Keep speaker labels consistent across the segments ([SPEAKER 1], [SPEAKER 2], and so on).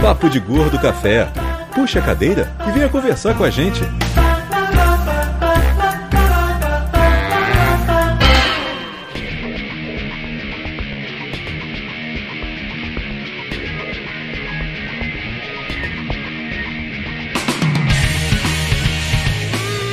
[SPEAKER 1] Papo de Gordo Café. Puxa a cadeira e venha conversar com a gente.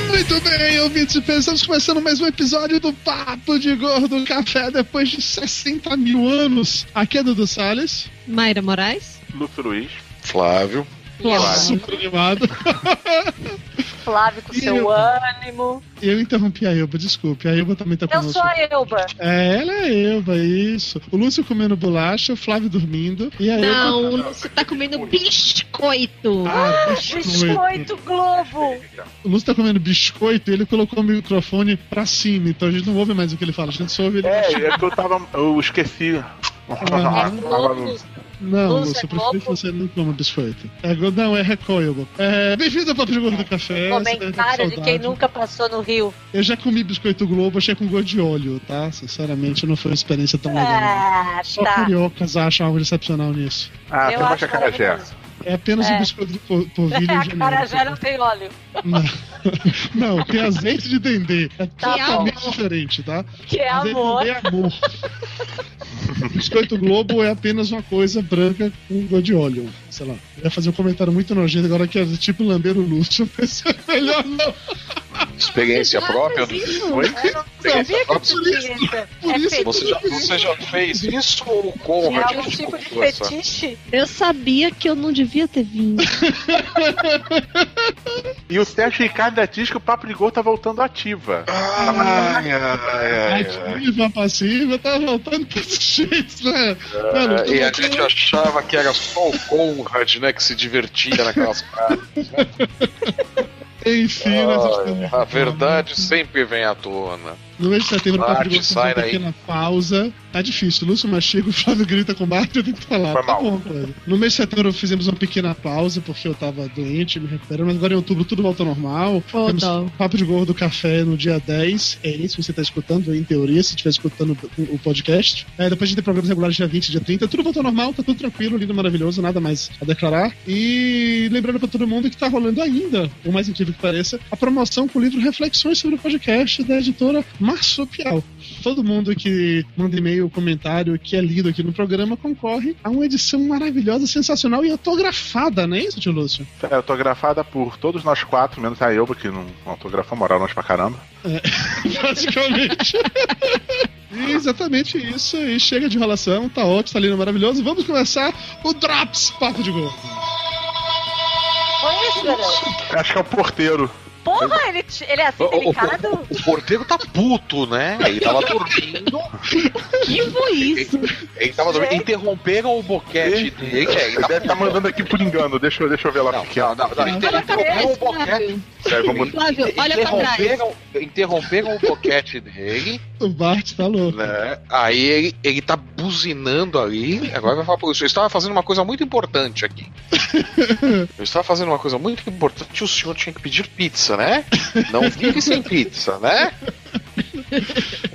[SPEAKER 2] Muito bem, ouvintes, estamos começando mais um episódio do Papo de Gordo Café depois de 60 mil anos. Aqui é Dudu Salles.
[SPEAKER 3] Mayra Moraes.
[SPEAKER 4] Lúcio Luiz.
[SPEAKER 5] Flávio.
[SPEAKER 2] Flávio. Super animado.
[SPEAKER 6] Flávio com
[SPEAKER 2] E
[SPEAKER 6] seu
[SPEAKER 2] eu?
[SPEAKER 6] ânimo.
[SPEAKER 2] Eu interrompi a Elba, desculpe. A Elba também tá
[SPEAKER 6] Eu
[SPEAKER 2] conosco.
[SPEAKER 6] sou a Elba.
[SPEAKER 2] É, ela é a Elba, isso. O Lúcio comendo bolacha, o Flávio dormindo. E a
[SPEAKER 3] Não, o
[SPEAKER 2] Elba.
[SPEAKER 3] Lúcio tá comendo biscoito.
[SPEAKER 2] Ah, biscoito.
[SPEAKER 6] Biscoito Globo.
[SPEAKER 2] O Lúcio tá comendo biscoito e ele colocou o microfone pra cima, então a gente não ouve mais o que ele fala, a gente só ouve ele.
[SPEAKER 4] É, é que eu tava. Eu esqueci.
[SPEAKER 2] Ah,
[SPEAKER 6] Globo.
[SPEAKER 2] Não, eu
[SPEAKER 6] é
[SPEAKER 2] prefiro que você não coma biscoito. É, não, é recoilable. É, Bem-vindo ao Papo de Gordo do Café. você deve estar com
[SPEAKER 6] Comentário de quem nunca passou no Rio.
[SPEAKER 2] Eu já comi biscoito Globo, achei com gosto de óleo, tá? Sinceramente, não foi uma experiência tão legal.
[SPEAKER 6] Ah,
[SPEAKER 2] Só
[SPEAKER 6] tá.
[SPEAKER 2] cariocas acham algo excepcional nisso.
[SPEAKER 4] Ah,
[SPEAKER 6] Eu acho
[SPEAKER 4] acarajé.
[SPEAKER 2] É apenas
[SPEAKER 6] É.
[SPEAKER 2] um biscoito de po- polvilho genérico.
[SPEAKER 6] carajé não tem óleo.
[SPEAKER 2] Não. não, tem azeite de dendê. É
[SPEAKER 6] Tá
[SPEAKER 2] totalmente
[SPEAKER 6] bom.
[SPEAKER 2] diferente, tá?
[SPEAKER 6] Que é
[SPEAKER 2] Azeite
[SPEAKER 6] amor.
[SPEAKER 2] de dendê é amor. Biscoito Globo é apenas uma coisa branca com gosto de óleo. Sei lá. Eu ia fazer um comentário muito nojento agora que é tipo lamber o Lúcio, mas é melhor não.
[SPEAKER 5] Experiência
[SPEAKER 3] Já
[SPEAKER 5] própria.
[SPEAKER 6] sabia que tinha isso.
[SPEAKER 2] por
[SPEAKER 6] É
[SPEAKER 2] isso-
[SPEAKER 5] Você já, você já fez isso ou o
[SPEAKER 6] É
[SPEAKER 5] Conrad?
[SPEAKER 6] algum tipo de fetiche?
[SPEAKER 3] Eu sabia que eu não devia ter vindo.
[SPEAKER 4] E o Sérgio Ricardo diz que o Papo de Gol tá voltando ativa.
[SPEAKER 5] Ai, ai, ai, ai.
[SPEAKER 2] Ativa, passiva, tá voltando pra esses jeitos, né? Mano,
[SPEAKER 5] É, e a
[SPEAKER 2] tô-
[SPEAKER 5] gente achava que era só o Conrad, né, que se divertia naquelas partes.
[SPEAKER 2] Enfim,
[SPEAKER 5] Ai, a verdade sempre vem à tona.
[SPEAKER 2] No mês de setembro, o
[SPEAKER 5] Marte,
[SPEAKER 2] Papo de Gordo faz uma
[SPEAKER 5] sai daí.
[SPEAKER 2] pequena pausa. Tá difícil. Lúcio mastiga, o Flávio grita com o Marte, eu tenho que falar.
[SPEAKER 4] Foi
[SPEAKER 2] tá
[SPEAKER 4] mal.
[SPEAKER 2] bom, cara. No mês de setembro fizemos uma pequena pausa, porque eu tava doente, me recuperando, mas agora em outubro tudo volta ao normal.
[SPEAKER 3] Oh,
[SPEAKER 2] Temos. Papo de Gordo Café no dia 10. É isso que você tá escutando, em teoria, se estiver escutando o o podcast. É, depois a gente tem programas regulares dia 20, dia 30. Tudo volta ao normal, tá tudo tranquilo, lindo, maravilhoso, nada mais a declarar. E lembrando pra todo mundo que tá rolando ainda, o mais incrível que pareça, a promoção com o livro Reflexões sobre o Podcast da editora Marsupial. Todo mundo que manda e-mail, comentário, que é lido aqui no programa, concorre a uma edição maravilhosa, sensacional e autografada, não é isso, tio Lúcio?
[SPEAKER 4] É autografada por todos nós quatro, menos a Elba, que não autografou, moral nós pra caramba.
[SPEAKER 2] Basicamente. E exatamente isso. E chega de enrolação, tá ótimo, tá lindo, maravilhoso. Vamos começar o Drops Papo de
[SPEAKER 6] garoto.
[SPEAKER 4] Acho que é o porteiro.
[SPEAKER 6] Porra, ele, ele é assim
[SPEAKER 5] O, o-
[SPEAKER 6] delicado?
[SPEAKER 5] o- o porteiro tá puto, né? Ele tava dormindo.
[SPEAKER 3] Que foi isso?
[SPEAKER 5] Ele tava dormindo.
[SPEAKER 6] Gente.
[SPEAKER 5] Interromperam o boquete dele. É, ele
[SPEAKER 4] Ele
[SPEAKER 5] tá
[SPEAKER 4] deve estar mandando aqui por engano. Deixa eu, deixa eu ver lá
[SPEAKER 5] Não,
[SPEAKER 4] porque é.
[SPEAKER 5] não, não, não.
[SPEAKER 3] Pra
[SPEAKER 5] Interromperam o boquete.
[SPEAKER 4] É, vamos...
[SPEAKER 3] Flávio, olha pra trás.
[SPEAKER 5] Interromperam, o boquete dele,
[SPEAKER 2] O Bart tá louco.
[SPEAKER 5] né? Aí ele, ele tá buzinando ali. Agora vai falar por isso. Eu estava fazendo uma coisa muito importante aqui. Eu estava fazendo uma coisa muito importante. O senhor tinha que pedir pizza, né? Não vive sem pizza, né?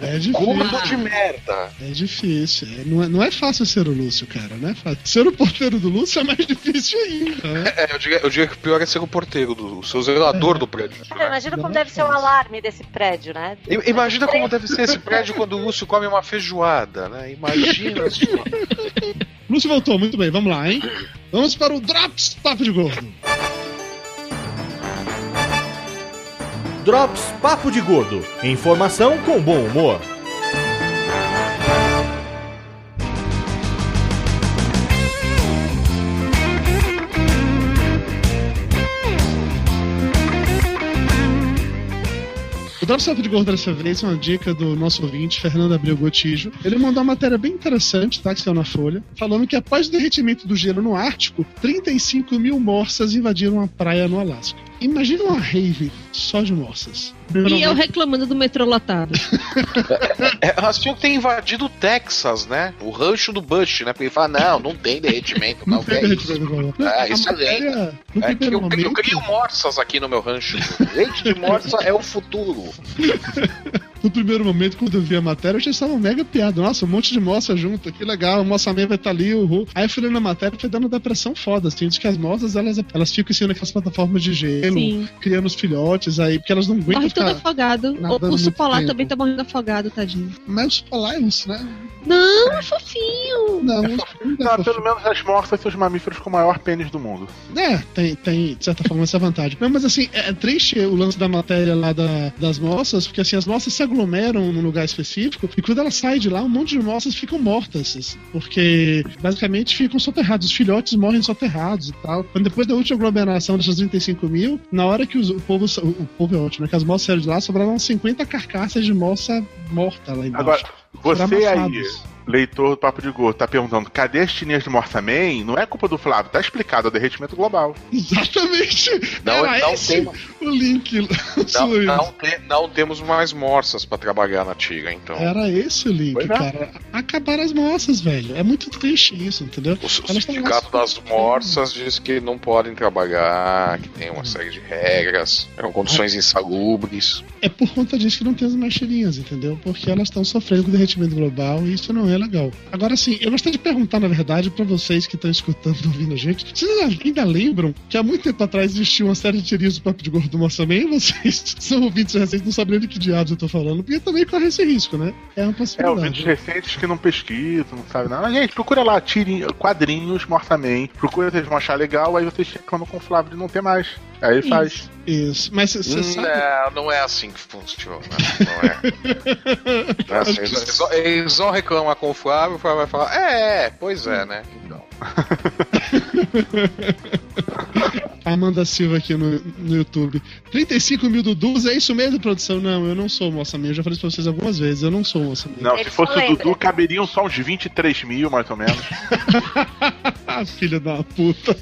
[SPEAKER 2] É difícil.
[SPEAKER 5] Gordo de merda.
[SPEAKER 2] É difícil. É, não, é, não é fácil ser o Lúcio, cara. Não é fácil. Ser o porteiro do Lúcio é mais difícil ainda. né?
[SPEAKER 5] É, eu diria, eu diria que o pior é ser o porteiro, do, o seu zelador do prédio.
[SPEAKER 6] Cara, imagina como deve ser o alarme desse prédio, né?
[SPEAKER 5] I- Imagina como deve ser esse prédio quando o Lúcio come uma feijoada, né? Imagina.
[SPEAKER 2] Lúcio voltou, muito bem. Vamos lá, hein? Vamos para o Drops Papo de Gordo.
[SPEAKER 1] Drops Papo de Gordo. Informação com bom humor.
[SPEAKER 2] Drops Papo de Gordo dessa vez é uma dica do nosso ouvinte, Fernando Abreu Gotijo. Ele mandou uma matéria bem interessante, tá? Que saiu na Folha, falando que após o derretimento do gelo no Ártico, 35 mil morsas invadiram uma praia no Alasca. Imagina uma rave só de morsas.
[SPEAKER 3] E eu reclamando do metrô lotado.
[SPEAKER 5] É, elas tinham que ter invadido o Texas, né? O rancho do Bush, né? Porque ele fala, não, não tem derretimento, não,
[SPEAKER 2] Não
[SPEAKER 5] que é
[SPEAKER 2] tem
[SPEAKER 5] isso.
[SPEAKER 2] derretimento, não.
[SPEAKER 5] É,
[SPEAKER 2] A
[SPEAKER 5] isso é
[SPEAKER 2] matéria,
[SPEAKER 5] lenda. É que eu,
[SPEAKER 2] momento,
[SPEAKER 5] eu crio morsas aqui no meu rancho. Leite de morsa é o futuro.
[SPEAKER 2] no primeiro momento, quando eu vi a matéria, eu já estava mega piada. Nossa, um monte de moça junto, que legal, a moça meia vai estar ali, uhul. Aí eu fui lendo a matéria e foi dando depressão foda, assim. Diz que as moças, elas, elas ficam assim naquelas plataformas de gelo,
[SPEAKER 3] Sim.
[SPEAKER 2] criando os filhotes aí, porque elas não aguentam
[SPEAKER 3] Morre tudo afogado. O
[SPEAKER 2] muito
[SPEAKER 3] urso polar
[SPEAKER 2] tempo.
[SPEAKER 3] também tá morrendo afogado, tadinho.
[SPEAKER 2] Mas os polares, né?
[SPEAKER 3] Não, é fofinho.
[SPEAKER 2] Não,
[SPEAKER 4] É
[SPEAKER 2] não,
[SPEAKER 4] Não, pelo menos as morsas são os mamíferos com o maior pênis do mundo.
[SPEAKER 2] É, tem, tem, de certa forma, essa vantagem. Não, mas assim, é triste o lance da matéria lá da- das moças, porque assim, as moças se aglomeram num lugar específico, e quando elas saem de lá, um monte de moças ficam mortas. assim, Porque basicamente ficam soterrados, os filhotes morrem soterrados e tal. Quando depois da última aglomeração dessas 35 mil, na hora que os- o povo. O, o povo é ótimo, né? Que as moças saíram de lá, sobraram 50 carcaças de moça morta lá embaixo.
[SPEAKER 4] Agora, você aí, leitor do Papo de Gordo, tá perguntando cadê as tirinhas de Morsa Man? Não é culpa do Flávio, tá explicado, é o derretimento global.
[SPEAKER 2] Exatamente!
[SPEAKER 5] Não,
[SPEAKER 2] Era
[SPEAKER 5] não
[SPEAKER 2] esse
[SPEAKER 5] tem-
[SPEAKER 2] o link.
[SPEAKER 5] Não, não, te- não temos mais morsas pra trabalhar na Tiga, então.
[SPEAKER 2] Era esse o link,
[SPEAKER 4] é.
[SPEAKER 2] cara. Acabaram as moças, velho. É muito triste isso, entendeu?
[SPEAKER 5] O, o Sindicato das Morsas diz que não podem trabalhar, que tem uma série de regras, são condições insalubres.
[SPEAKER 2] É por conta disso que não tem as marchirinhas, entendeu? Porque elas estão sofrendo com derretimento global e isso não é legal. Agora, sim, eu gostaria de perguntar, na verdade, pra vocês que estão escutando, ouvindo a gente, vocês ainda lembram que há muito tempo atrás existiu uma série de tirinhas do Papo de Gordo do Moçamém e vocês são ouvintes recentes, não sabem nem de que diabos eu tô falando, porque também corre esse risco, né? É uma
[SPEAKER 4] É,
[SPEAKER 2] possibilidade.
[SPEAKER 4] ouvintes recentes que não pesquisam, não sabem nada. Gente, procura lá, tirinha, quadrinhos, Morsa Man. Procura, vocês vão achar legal, aí vocês reclamam com o Flávio de não ter mais. Aí faz.
[SPEAKER 2] Isso. Mas você sabe.
[SPEAKER 5] Não, não é assim que funciona. Não é. Não é assim. Eles, vão- eles vão reclamar com o Flávio, o Flávio vai falar: É, é, pois é, né? Então.
[SPEAKER 2] Amanda Silva aqui no, no YouTube. 35 mil Dudus, é isso mesmo, produção? Não, eu não sou moça minha. Eu já falei isso pra vocês algumas vezes. Eu não sou moça minha.
[SPEAKER 4] Não,
[SPEAKER 6] Ele
[SPEAKER 4] se fosse o. Dudu, caberiam só uns 23 mil, mais ou menos.
[SPEAKER 2] Filha da puta.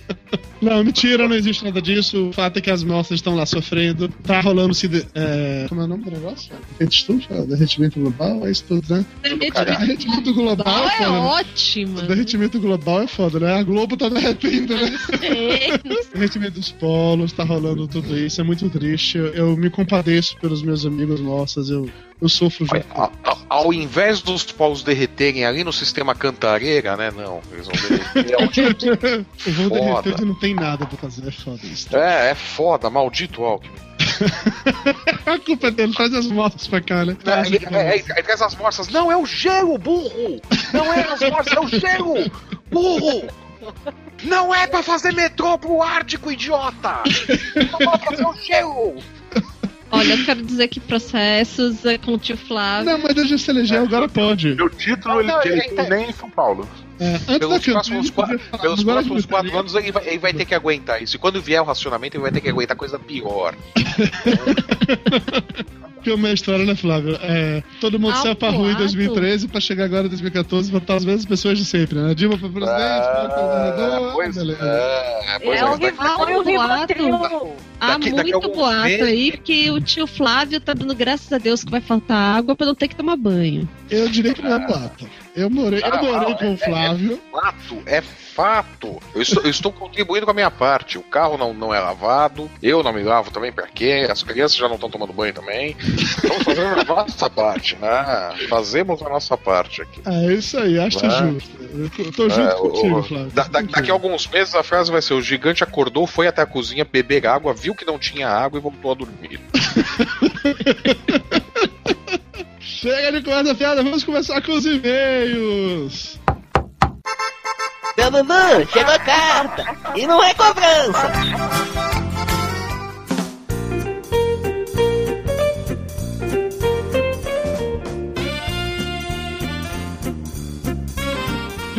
[SPEAKER 2] Não, mentira, não existe nada disso. O fato é que as moças estão lá sofrendo. Tá rolando se. É... Como é o nome do negócio? Estufa? Derretimento global? É isso tudo, né? Derretimento global
[SPEAKER 3] Global
[SPEAKER 2] é
[SPEAKER 3] é
[SPEAKER 2] né?
[SPEAKER 3] ótima.
[SPEAKER 2] Derretimento global é foda, né? A Globo tá derretendo, né? Derretimento dos polos, tá rolando tudo isso. É muito triste. Eu, me compadeço pelos meus amigos moças. Eu, eu sofro junto.
[SPEAKER 5] A- a- Ao invés dos polos derreterem ali no sistema Cantareira, né? Não, eles vão derreter onde
[SPEAKER 2] Eu vou
[SPEAKER 5] Foda.
[SPEAKER 2] derreter e não tem nada pra fazer. É foda isso.
[SPEAKER 5] É, é foda, maldito Alckmin.
[SPEAKER 2] A culpa é dele, traz as moças pra cá, né?
[SPEAKER 5] É, ele, é, ele- ele traz as morsas. Não, é o gelo, burro! Não é as morsas, é o gelo! Burro! Não é pra fazer metrô pro Ártico, idiota! Não é pra fazer o gelo!
[SPEAKER 3] Olha, eu quero dizer que processos é com o tio Flávio.
[SPEAKER 2] Não, mas a gente se elegeu, agora pode.
[SPEAKER 4] Meu título, ele,
[SPEAKER 5] Não,
[SPEAKER 4] ele tem nem em São Paulo.
[SPEAKER 2] É, antes
[SPEAKER 5] Pelos
[SPEAKER 2] campanha,
[SPEAKER 5] próximos, quatro,
[SPEAKER 2] falar,
[SPEAKER 5] pelos próximos quatro anos ele vai, ele vai ter que aguentar isso. E quando vier o racionamento, ele vai ter que aguentar coisa pior.
[SPEAKER 2] Que é uma história, né, Flávio? É, todo mundo
[SPEAKER 3] Ah,
[SPEAKER 2] saiu pra rua em
[SPEAKER 3] boato.
[SPEAKER 2] 2013 pra chegar agora em 2014 e votar as mesmas pessoas de sempre, né? Dilma pra presidente, pra governador,
[SPEAKER 5] pois
[SPEAKER 2] beleza.
[SPEAKER 5] é, pois
[SPEAKER 6] É
[SPEAKER 5] é.
[SPEAKER 6] o
[SPEAKER 5] Daqui-
[SPEAKER 6] rival e o
[SPEAKER 3] boato. Há
[SPEAKER 5] Daqui- daqui a
[SPEAKER 3] muito
[SPEAKER 5] alguns
[SPEAKER 3] boato
[SPEAKER 5] meses-
[SPEAKER 3] aí que o tio Flávio tá dando graças a Deus que vai faltar água pra não ter que tomar banho.
[SPEAKER 2] Eu diria que não é boato. Eu morei, eu
[SPEAKER 5] Ah,
[SPEAKER 2] morei
[SPEAKER 5] ah,
[SPEAKER 2] com o Flávio.
[SPEAKER 5] fato, é fato. Eu estou, eu estou contribuindo com a minha parte. O carro não, não é lavado, eu não me lavo também, pra quê? As crianças já não estão tomando banho também. Estamos fazendo a nossa parte, né? Fazemos a nossa parte aqui.
[SPEAKER 2] É isso aí, acho
[SPEAKER 5] Ah.
[SPEAKER 2] justo. Eu tô, tô junto
[SPEAKER 5] É,
[SPEAKER 2] contigo,
[SPEAKER 5] o-
[SPEAKER 2] Flávio.
[SPEAKER 5] da- da- daqui a alguns meses a frase vai ser: o gigante acordou, foi até a cozinha beber água, viu que não tinha água e voltou a dormir.
[SPEAKER 2] Chega de conversa fiada, vamos começar com os e-mails.
[SPEAKER 7] Dudu, chegou a carta. E não é cobrança.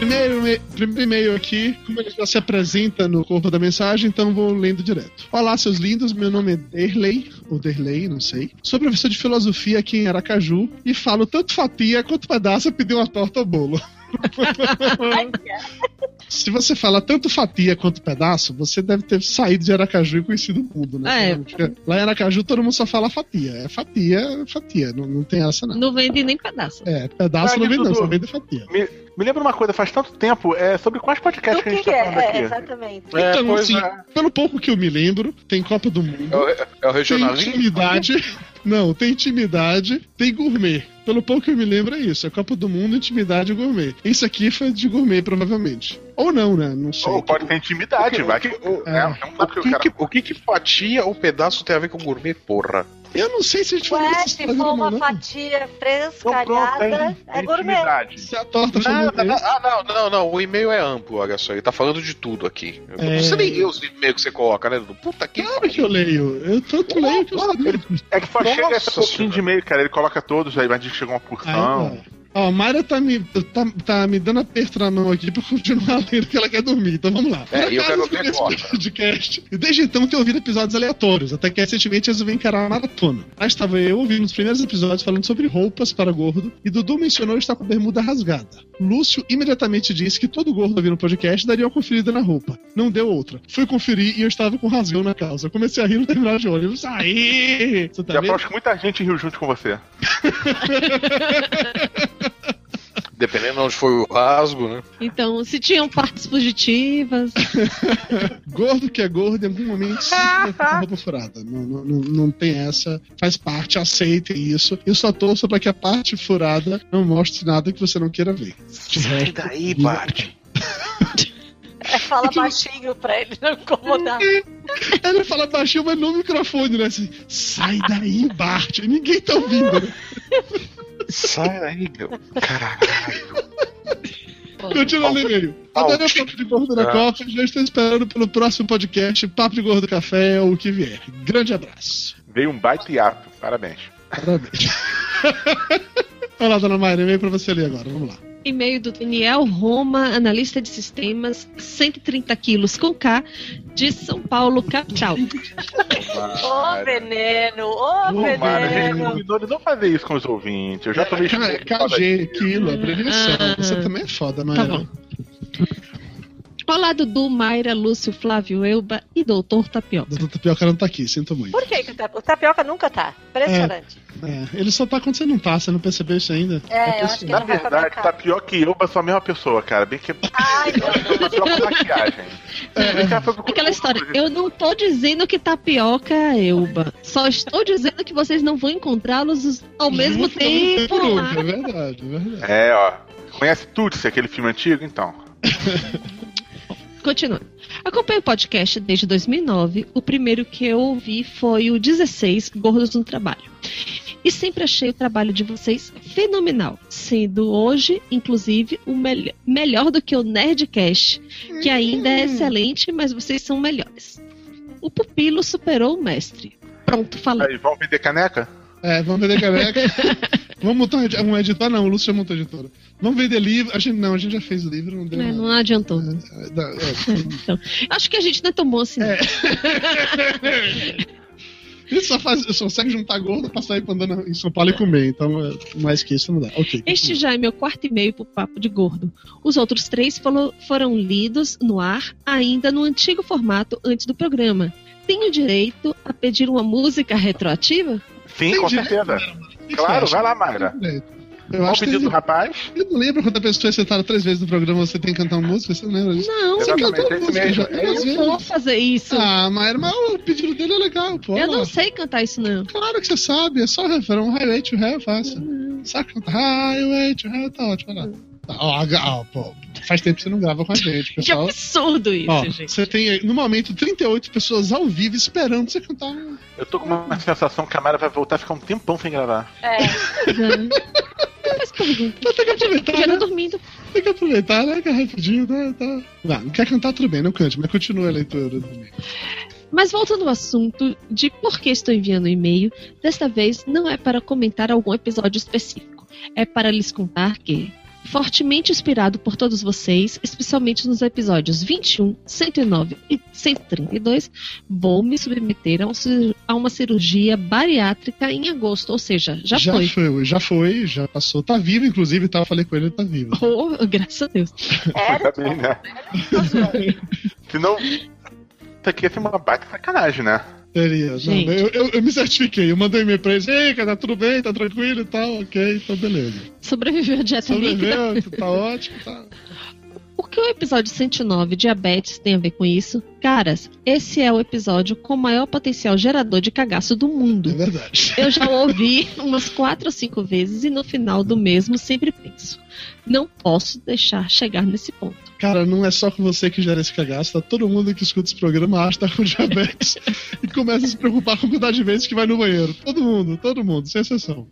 [SPEAKER 2] Primeiro, primeiro e-mail aqui, como ele já se apresenta no corpo da mensagem, então vou lendo direto. Olá, seus lindos, meu nome é Derley, ou Derley, não sei. Sou professor de filosofia aqui em Aracaju e falo tanto fatia quanto pedaço pedir uma torta ou bolo. Se você fala tanto fatia quanto pedaço, você deve ter saído de Aracaju e conhecido o mundo, né?
[SPEAKER 3] É.
[SPEAKER 2] Porque Lá em Aracaju todo mundo só fala fatia. É fatia, é fatia. Não, não tem essa, não.
[SPEAKER 3] Não vende nem pedaço.
[SPEAKER 2] É, pedaço
[SPEAKER 4] Mas,
[SPEAKER 2] não vem não, só vem de fatia.
[SPEAKER 4] Me, me lembra uma coisa, faz tanto tempo, é sobre quais podcasts
[SPEAKER 6] O
[SPEAKER 4] que a
[SPEAKER 6] que,
[SPEAKER 4] gente
[SPEAKER 6] que
[SPEAKER 4] tá falando
[SPEAKER 6] é? É,
[SPEAKER 4] aqui?
[SPEAKER 6] exatamente.
[SPEAKER 5] É,
[SPEAKER 2] então, assim,
[SPEAKER 5] é.
[SPEAKER 2] pelo pouco que eu me lembro, tem Copa do Mundo,
[SPEAKER 5] É o, é o
[SPEAKER 2] tem intimidade, Não, tem intimidade, tem gourmet. Pelo pouco que eu me lembro é isso. É Copa do Mundo, intimidade e gourmet. Isso aqui foi de gourmet, provavelmente. Ou não, né? Não sei.
[SPEAKER 4] Ou pode ter intimidade, vai que.
[SPEAKER 5] o-
[SPEAKER 4] É,
[SPEAKER 2] É.
[SPEAKER 4] que
[SPEAKER 5] O
[SPEAKER 4] o
[SPEAKER 5] que,
[SPEAKER 4] cara.
[SPEAKER 5] que, o que que fatia ou pedaço tem a ver com gourmet, porra?
[SPEAKER 2] Eu não sei se a gente
[SPEAKER 6] Ué,
[SPEAKER 2] desse
[SPEAKER 6] se for uma
[SPEAKER 2] não.
[SPEAKER 6] fatia frescalhada, é gourmet.
[SPEAKER 2] Se a torta gourmet,
[SPEAKER 5] na- ah, não, não, não. O e-mail é amplo, olha só. Ele tá falando de tudo aqui.
[SPEAKER 2] É.
[SPEAKER 5] Você nem lê os e-mails que você coloca, né? Puta que
[SPEAKER 2] Claro que eu leio. Eu tanto leio que eu sabia.
[SPEAKER 4] É que só
[SPEAKER 5] Nossa
[SPEAKER 4] chega esse pouquinho de e-mail, cara. Ele coloca todos, aí vai que chegou uma porção.
[SPEAKER 2] Ó, a Mayra tá me, tá, tá me dando aperto na mão aqui pra continuar lendo que ela quer dormir. Então vamos lá.
[SPEAKER 5] É,
[SPEAKER 2] Por
[SPEAKER 5] eu
[SPEAKER 2] acaso,
[SPEAKER 5] quero ver
[SPEAKER 2] esse podcast. E desde então tenho ouvido episódios aleatórios. Até que recentemente resolvi encarar a maratona. Lá estava eu ouvindo os primeiros episódios falando sobre roupas para gordo. E Dudu mencionou estar com a bermuda rasgada. Lúcio imediatamente disse que todo gordo ouvindo o podcast daria uma conferida na roupa. Não deu outra. Fui conferir e eu estava com rasgão na calça. Eu comecei a rir no terminal de ônibus. Aí! Você tá
[SPEAKER 4] Já aposto que muita gente riu junto com você.
[SPEAKER 5] Dependendo de onde foi o rasgo, né?
[SPEAKER 3] Então, se tinham partes positivas.
[SPEAKER 2] Gordo que é gordo, em algum momento se fica com a roupa furada. Não, não, não, tem essa. Faz parte, aceitem isso. Eu só torço pra que a parte furada não mostre nada que você não queira ver.
[SPEAKER 5] Sai daí, Bart.
[SPEAKER 6] É, fala baixinho pra ele não incomodar.
[SPEAKER 2] Ele fala baixinho, mas no microfone, né? Assim, sai daí, Bart. Ninguém tá ouvindo. né?
[SPEAKER 5] Sai daí, meu. Caralho.
[SPEAKER 2] Continua no e-mail. Adorei o Papo de Gordo na
[SPEAKER 5] Ah.
[SPEAKER 2] Copa. Já estou esperando pelo próximo podcast, Papo de Gordo Café ou o que vier. Grande abraço.
[SPEAKER 4] Veio um baita hiato. Parabéns.
[SPEAKER 2] Parabéns. Olha lá, dona Mayra, e-mail pra você ler agora. Vamos lá.
[SPEAKER 3] E-mail do Daniel Roma, analista de sistemas, 130 quilos com K, de São Paulo, capital.
[SPEAKER 6] Ô veneno, ô
[SPEAKER 4] Mara, a gente
[SPEAKER 6] veneno.
[SPEAKER 4] de não fazer isso com os ouvintes. Eu já tomei
[SPEAKER 2] K-
[SPEAKER 4] chute foda
[SPEAKER 2] KG, quilo, abreviação.
[SPEAKER 3] Ah.
[SPEAKER 2] Você também é foda,
[SPEAKER 3] Tá
[SPEAKER 2] Mayra.
[SPEAKER 3] Bom. Olá, Dudu, Mayra, Lúcio, Flávio, Elba e Doutor Tapioca.
[SPEAKER 2] Doutor Tapioca não tá aqui, sinto muito.
[SPEAKER 6] Por que, que o tap- o tapioca nunca tá? Impressionante.
[SPEAKER 2] É, ele só tá quando você não tá, você não percebeu isso ainda?
[SPEAKER 6] É, eu acho que
[SPEAKER 4] Na verdade, que eu, mas sou a mesma pessoa, cara. Bem que
[SPEAKER 6] Ai,
[SPEAKER 4] pior com maquiagem.
[SPEAKER 2] É,
[SPEAKER 3] Aquela história, eu não tô dizendo que tapioca é Elba. Só estou dizendo que vocês não vão encontrá-los ao mesmo
[SPEAKER 2] ao mesmo
[SPEAKER 3] tempo.
[SPEAKER 2] um, É verdade, é verdade.
[SPEAKER 4] É, ó. Conhece Tutsi, aquele filme antigo? Então.
[SPEAKER 3] Continuando. Acompanho o podcast desde 2009. O primeiro que eu ouvi foi o 16, Gordos no Trabalho. E sempre achei o trabalho de vocês fenomenal, sendo hoje, inclusive, o melhor, melhor do que o Nerdcast, que ainda é excelente, mas vocês são melhores. O pupilo superou o mestre. Pronto, falei.
[SPEAKER 4] Aí, vamos vender caneca?
[SPEAKER 2] É, vamos vender caneca. vamos montar um edi- editor? Não, o Lúcio já montou a editora. Vamos vender livro. A gente, não, a gente já fez o livro, não deu
[SPEAKER 3] É, não adiantou. né?
[SPEAKER 2] É, dá- é.
[SPEAKER 3] Então, acho que a gente não é tão bom assim. não.
[SPEAKER 2] Ele só, faz, só consegue juntar gordo pra sair andando em São Paulo e comer. Então, é, mais que isso não dá. Ok.
[SPEAKER 3] Este já é meu quarto e-mail pro Papo de Gordo. Os outros três foram lidos no ar, ainda no antigo formato antes do programa. Tenho direito a pedir uma música retroativa?
[SPEAKER 4] Sim,
[SPEAKER 2] Tem
[SPEAKER 4] com
[SPEAKER 2] direito,
[SPEAKER 4] certeza.
[SPEAKER 2] O que
[SPEAKER 4] Claro, vai lá, Mayra.
[SPEAKER 2] Eu
[SPEAKER 4] Qual o
[SPEAKER 2] acho que
[SPEAKER 4] pedido do rapaz?
[SPEAKER 2] eu não lembro quantas pessoas sentaram três vezes no programa você tem que cantar uma música, você não lembra disso?
[SPEAKER 3] Não,
[SPEAKER 2] Você cantou
[SPEAKER 4] é
[SPEAKER 2] música
[SPEAKER 4] mesmo.
[SPEAKER 2] já
[SPEAKER 4] É
[SPEAKER 2] três
[SPEAKER 3] eu não vou fazer isso.
[SPEAKER 2] Ah, mas, mas o pedido dele é legal, pô.
[SPEAKER 3] eu não sei cantar isso, não.
[SPEAKER 2] Claro que você sabe, é só o refrão, Highway to Hell, fácil. Sabe cantar Highway to Hell, tá ótimo, olha lá. Tá, ó, ó, pô, faz tempo que você não grava com a gente,
[SPEAKER 3] Que
[SPEAKER 2] pessoal.
[SPEAKER 3] absurdo isso,
[SPEAKER 2] Ó,
[SPEAKER 3] gente.
[SPEAKER 2] você tem no momento 38 pessoas ao vivo esperando você cantar. um-
[SPEAKER 4] Eu tô com uma sensação que a Mayra vai voltar a ficar um tempão sem gravar.
[SPEAKER 6] É,
[SPEAKER 3] Faz pergunta.
[SPEAKER 2] Então tem que aproveitar,
[SPEAKER 3] Já
[SPEAKER 2] né?
[SPEAKER 3] dormindo.
[SPEAKER 2] Tem que aproveitar, né? Que é rapidinho, tá, tá. Não, não quer cantar, tudo bem, não cante, mas continua a leitura.
[SPEAKER 3] Mas voltando ao assunto de por que estou enviando o e-mail, desta vez não é para comentar algum episódio específico. É para lhes contar que, fortemente inspirado por todos vocês, especialmente nos episódios 21, 109 e 132, vou me submeter a, um uma cirurgia bariátrica em agosto, ou seja, já, foi.
[SPEAKER 2] Já foi, já passou. Tá vivo, inclusive, tá? Falei com ele, ele tá vivo.
[SPEAKER 3] Oh, graças a Deus.
[SPEAKER 4] Ainda bem, né? Senão. Isso aqui ia ser uma baita sacanagem, né?
[SPEAKER 2] Teria.
[SPEAKER 3] Gente.
[SPEAKER 2] eu, eu, eu me certifiquei, eu mandei um e-mail pra eles. Ei, cara, tá tudo bem, tá tranquilo e tal, ok, então beleza.
[SPEAKER 3] Sobreviveu a dieta.
[SPEAKER 2] Sobreviveu, tá ótimo, tá.
[SPEAKER 3] O que o episódio 109, Diabetes, tem a ver com isso? Caras, esse é o episódio com o maior potencial gerador de cagaço do
[SPEAKER 2] É
[SPEAKER 3] mundo.
[SPEAKER 2] verdade.
[SPEAKER 3] Eu já ouvi umas quatro ou cinco vezes e no final do mesmo sempre penso. Não posso deixar chegar nesse ponto.
[SPEAKER 2] Cara, não é só com você que gera esse cagaço, tá? Todo mundo que escuta esse programa acha que tá com diabetes e começa a se preocupar com a quantidade de vezes que vai no banheiro. Todo mundo, todo mundo, sem exceção.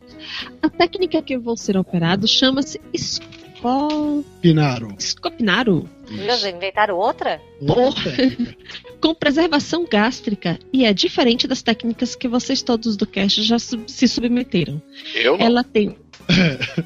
[SPEAKER 3] A técnica que eu vou ser operado chama-se esco...
[SPEAKER 2] Pinaro.
[SPEAKER 3] escopinaro,
[SPEAKER 6] Meu Deus, inventaram outra?
[SPEAKER 2] Outra técnica.
[SPEAKER 3] com preservação gástrica e é diferente das técnicas que vocês todos do cast já sub- se submeteram.
[SPEAKER 5] Eu não.
[SPEAKER 3] Ela tem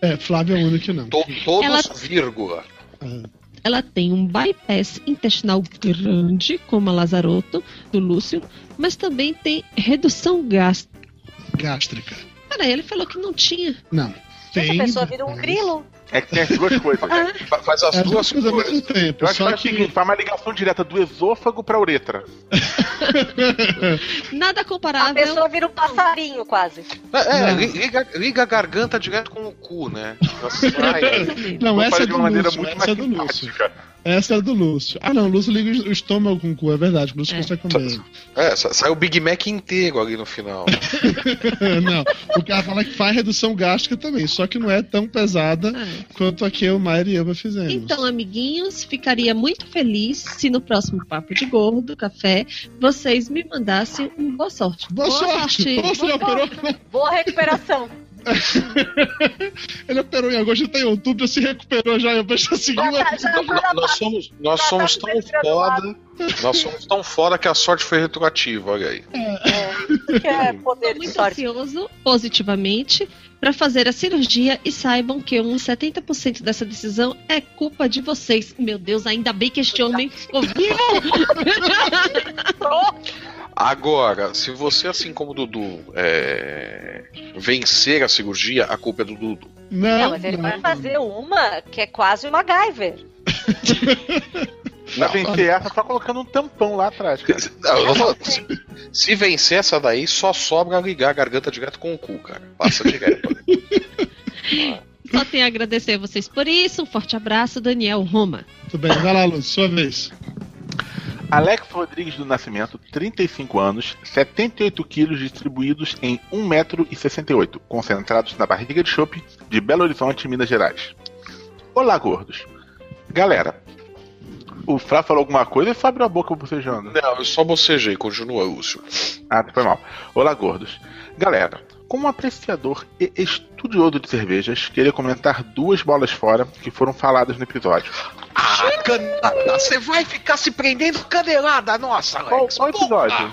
[SPEAKER 2] É, Flávio é o único que não.
[SPEAKER 5] To- todos,
[SPEAKER 3] Ela-
[SPEAKER 5] vírgula.
[SPEAKER 2] Ah,
[SPEAKER 3] Ela tem um bypass intestinal grande, como a Lazaroto, do Lúcio, mas também tem redução gástrica.
[SPEAKER 2] gástrica.
[SPEAKER 3] Peraí, ele falou que não tinha.
[SPEAKER 2] Não.
[SPEAKER 6] Essa
[SPEAKER 2] Tem.
[SPEAKER 6] pessoa vira um grilo.
[SPEAKER 4] É que tem as duas coisas.
[SPEAKER 3] Ah,
[SPEAKER 5] Fa- Faz as
[SPEAKER 2] É as
[SPEAKER 5] duas
[SPEAKER 2] duas coisas ao mesmo tempo.
[SPEAKER 4] Eu acho que
[SPEAKER 2] Só
[SPEAKER 4] é o seguinte, faz uma ligação direta do esôfago pra uretra.
[SPEAKER 3] nada
[SPEAKER 6] A
[SPEAKER 3] comparável.
[SPEAKER 6] pessoa vira um passarinho quase.
[SPEAKER 5] É, é, liga, liga a garganta direto com o cu, né? Sai.
[SPEAKER 2] Não,
[SPEAKER 4] Vou
[SPEAKER 2] essa é
[SPEAKER 4] de
[SPEAKER 2] do Lúcio.
[SPEAKER 4] muito
[SPEAKER 2] Essa é
[SPEAKER 4] mais
[SPEAKER 2] do Lúcio. Essa é do Lúcio. Ah, não, o Lúcio liga o estômago com o cu, é verdade. O Lúcio
[SPEAKER 3] É.
[SPEAKER 2] consegue comer.
[SPEAKER 5] É, sa- sai o Big Mac inteiro ali no final.
[SPEAKER 2] não, o cara fala que faz redução gástrica também, só que não é tão pesada
[SPEAKER 3] Ah.
[SPEAKER 2] quanto a que eu, Mayra e Eva fizemos.
[SPEAKER 3] Então, amiguinhos, ficaria muito feliz se no próximo Papo de Gordo, café, vocês me mandassem um boa sorte.
[SPEAKER 2] Boa, sorte! Nossa, ele operou,
[SPEAKER 6] Boa recuperação.
[SPEAKER 2] ele operou em agosto, já tá em outubro, já se recuperou já. Eu vejo a segunda.
[SPEAKER 6] Já, já,
[SPEAKER 5] Nós,
[SPEAKER 6] já,
[SPEAKER 5] nós somos, nós
[SPEAKER 6] tá
[SPEAKER 5] somos
[SPEAKER 6] se
[SPEAKER 5] tão
[SPEAKER 6] retirando
[SPEAKER 5] foda. Nós somos tão foda que a sorte foi retroativa, olha aí.
[SPEAKER 6] É, que é poder de
[SPEAKER 3] muito
[SPEAKER 6] sorte.
[SPEAKER 3] ansioso, positivamente, para fazer a cirurgia e saibam que uns 70% dessa decisão é culpa de vocês. Meu Deus, ainda bem que este homem ficou vivo!
[SPEAKER 5] Agora, se você, assim como o Dudu, é, vencer a cirurgia, a culpa é do Dudu.
[SPEAKER 2] Não,
[SPEAKER 6] Não, mas ele vai fazer uma que é quase uma MacGyver.
[SPEAKER 4] Pra
[SPEAKER 5] Não,
[SPEAKER 4] vencer essa, só colocando um tampão lá atrás, cara.
[SPEAKER 5] Não, se, se vencer essa daí, só sobra ligar a garganta direto com o cu, cara. Passa direto.
[SPEAKER 3] Só tenho a agradecer a vocês por isso. Um forte abraço, Daniel Roma.
[SPEAKER 2] Tudo bem, vai lá, Lúcio, sua vez.
[SPEAKER 4] Alex Rodrigues do Nascimento, 35 anos, 78 quilos distribuídos em 1,68m, concentrados na barriga de chope de Belo Horizonte, Minas Gerais. Olá, gordos. Galera, o Flá falou alguma coisa e só abriu a boca bocejando.
[SPEAKER 5] Não, eu só bocejei, continua, Lúcio.
[SPEAKER 4] Ah, foi mal. Olá, gordos. Galera, como apreciador e estudioso de cervejas, queria comentar duas bolas fora que foram faladas no episódio.
[SPEAKER 5] Ah, canelada, você vai ficar se prendendo canelada, nossa,
[SPEAKER 4] Qual,
[SPEAKER 5] Alex.
[SPEAKER 4] qual episódio?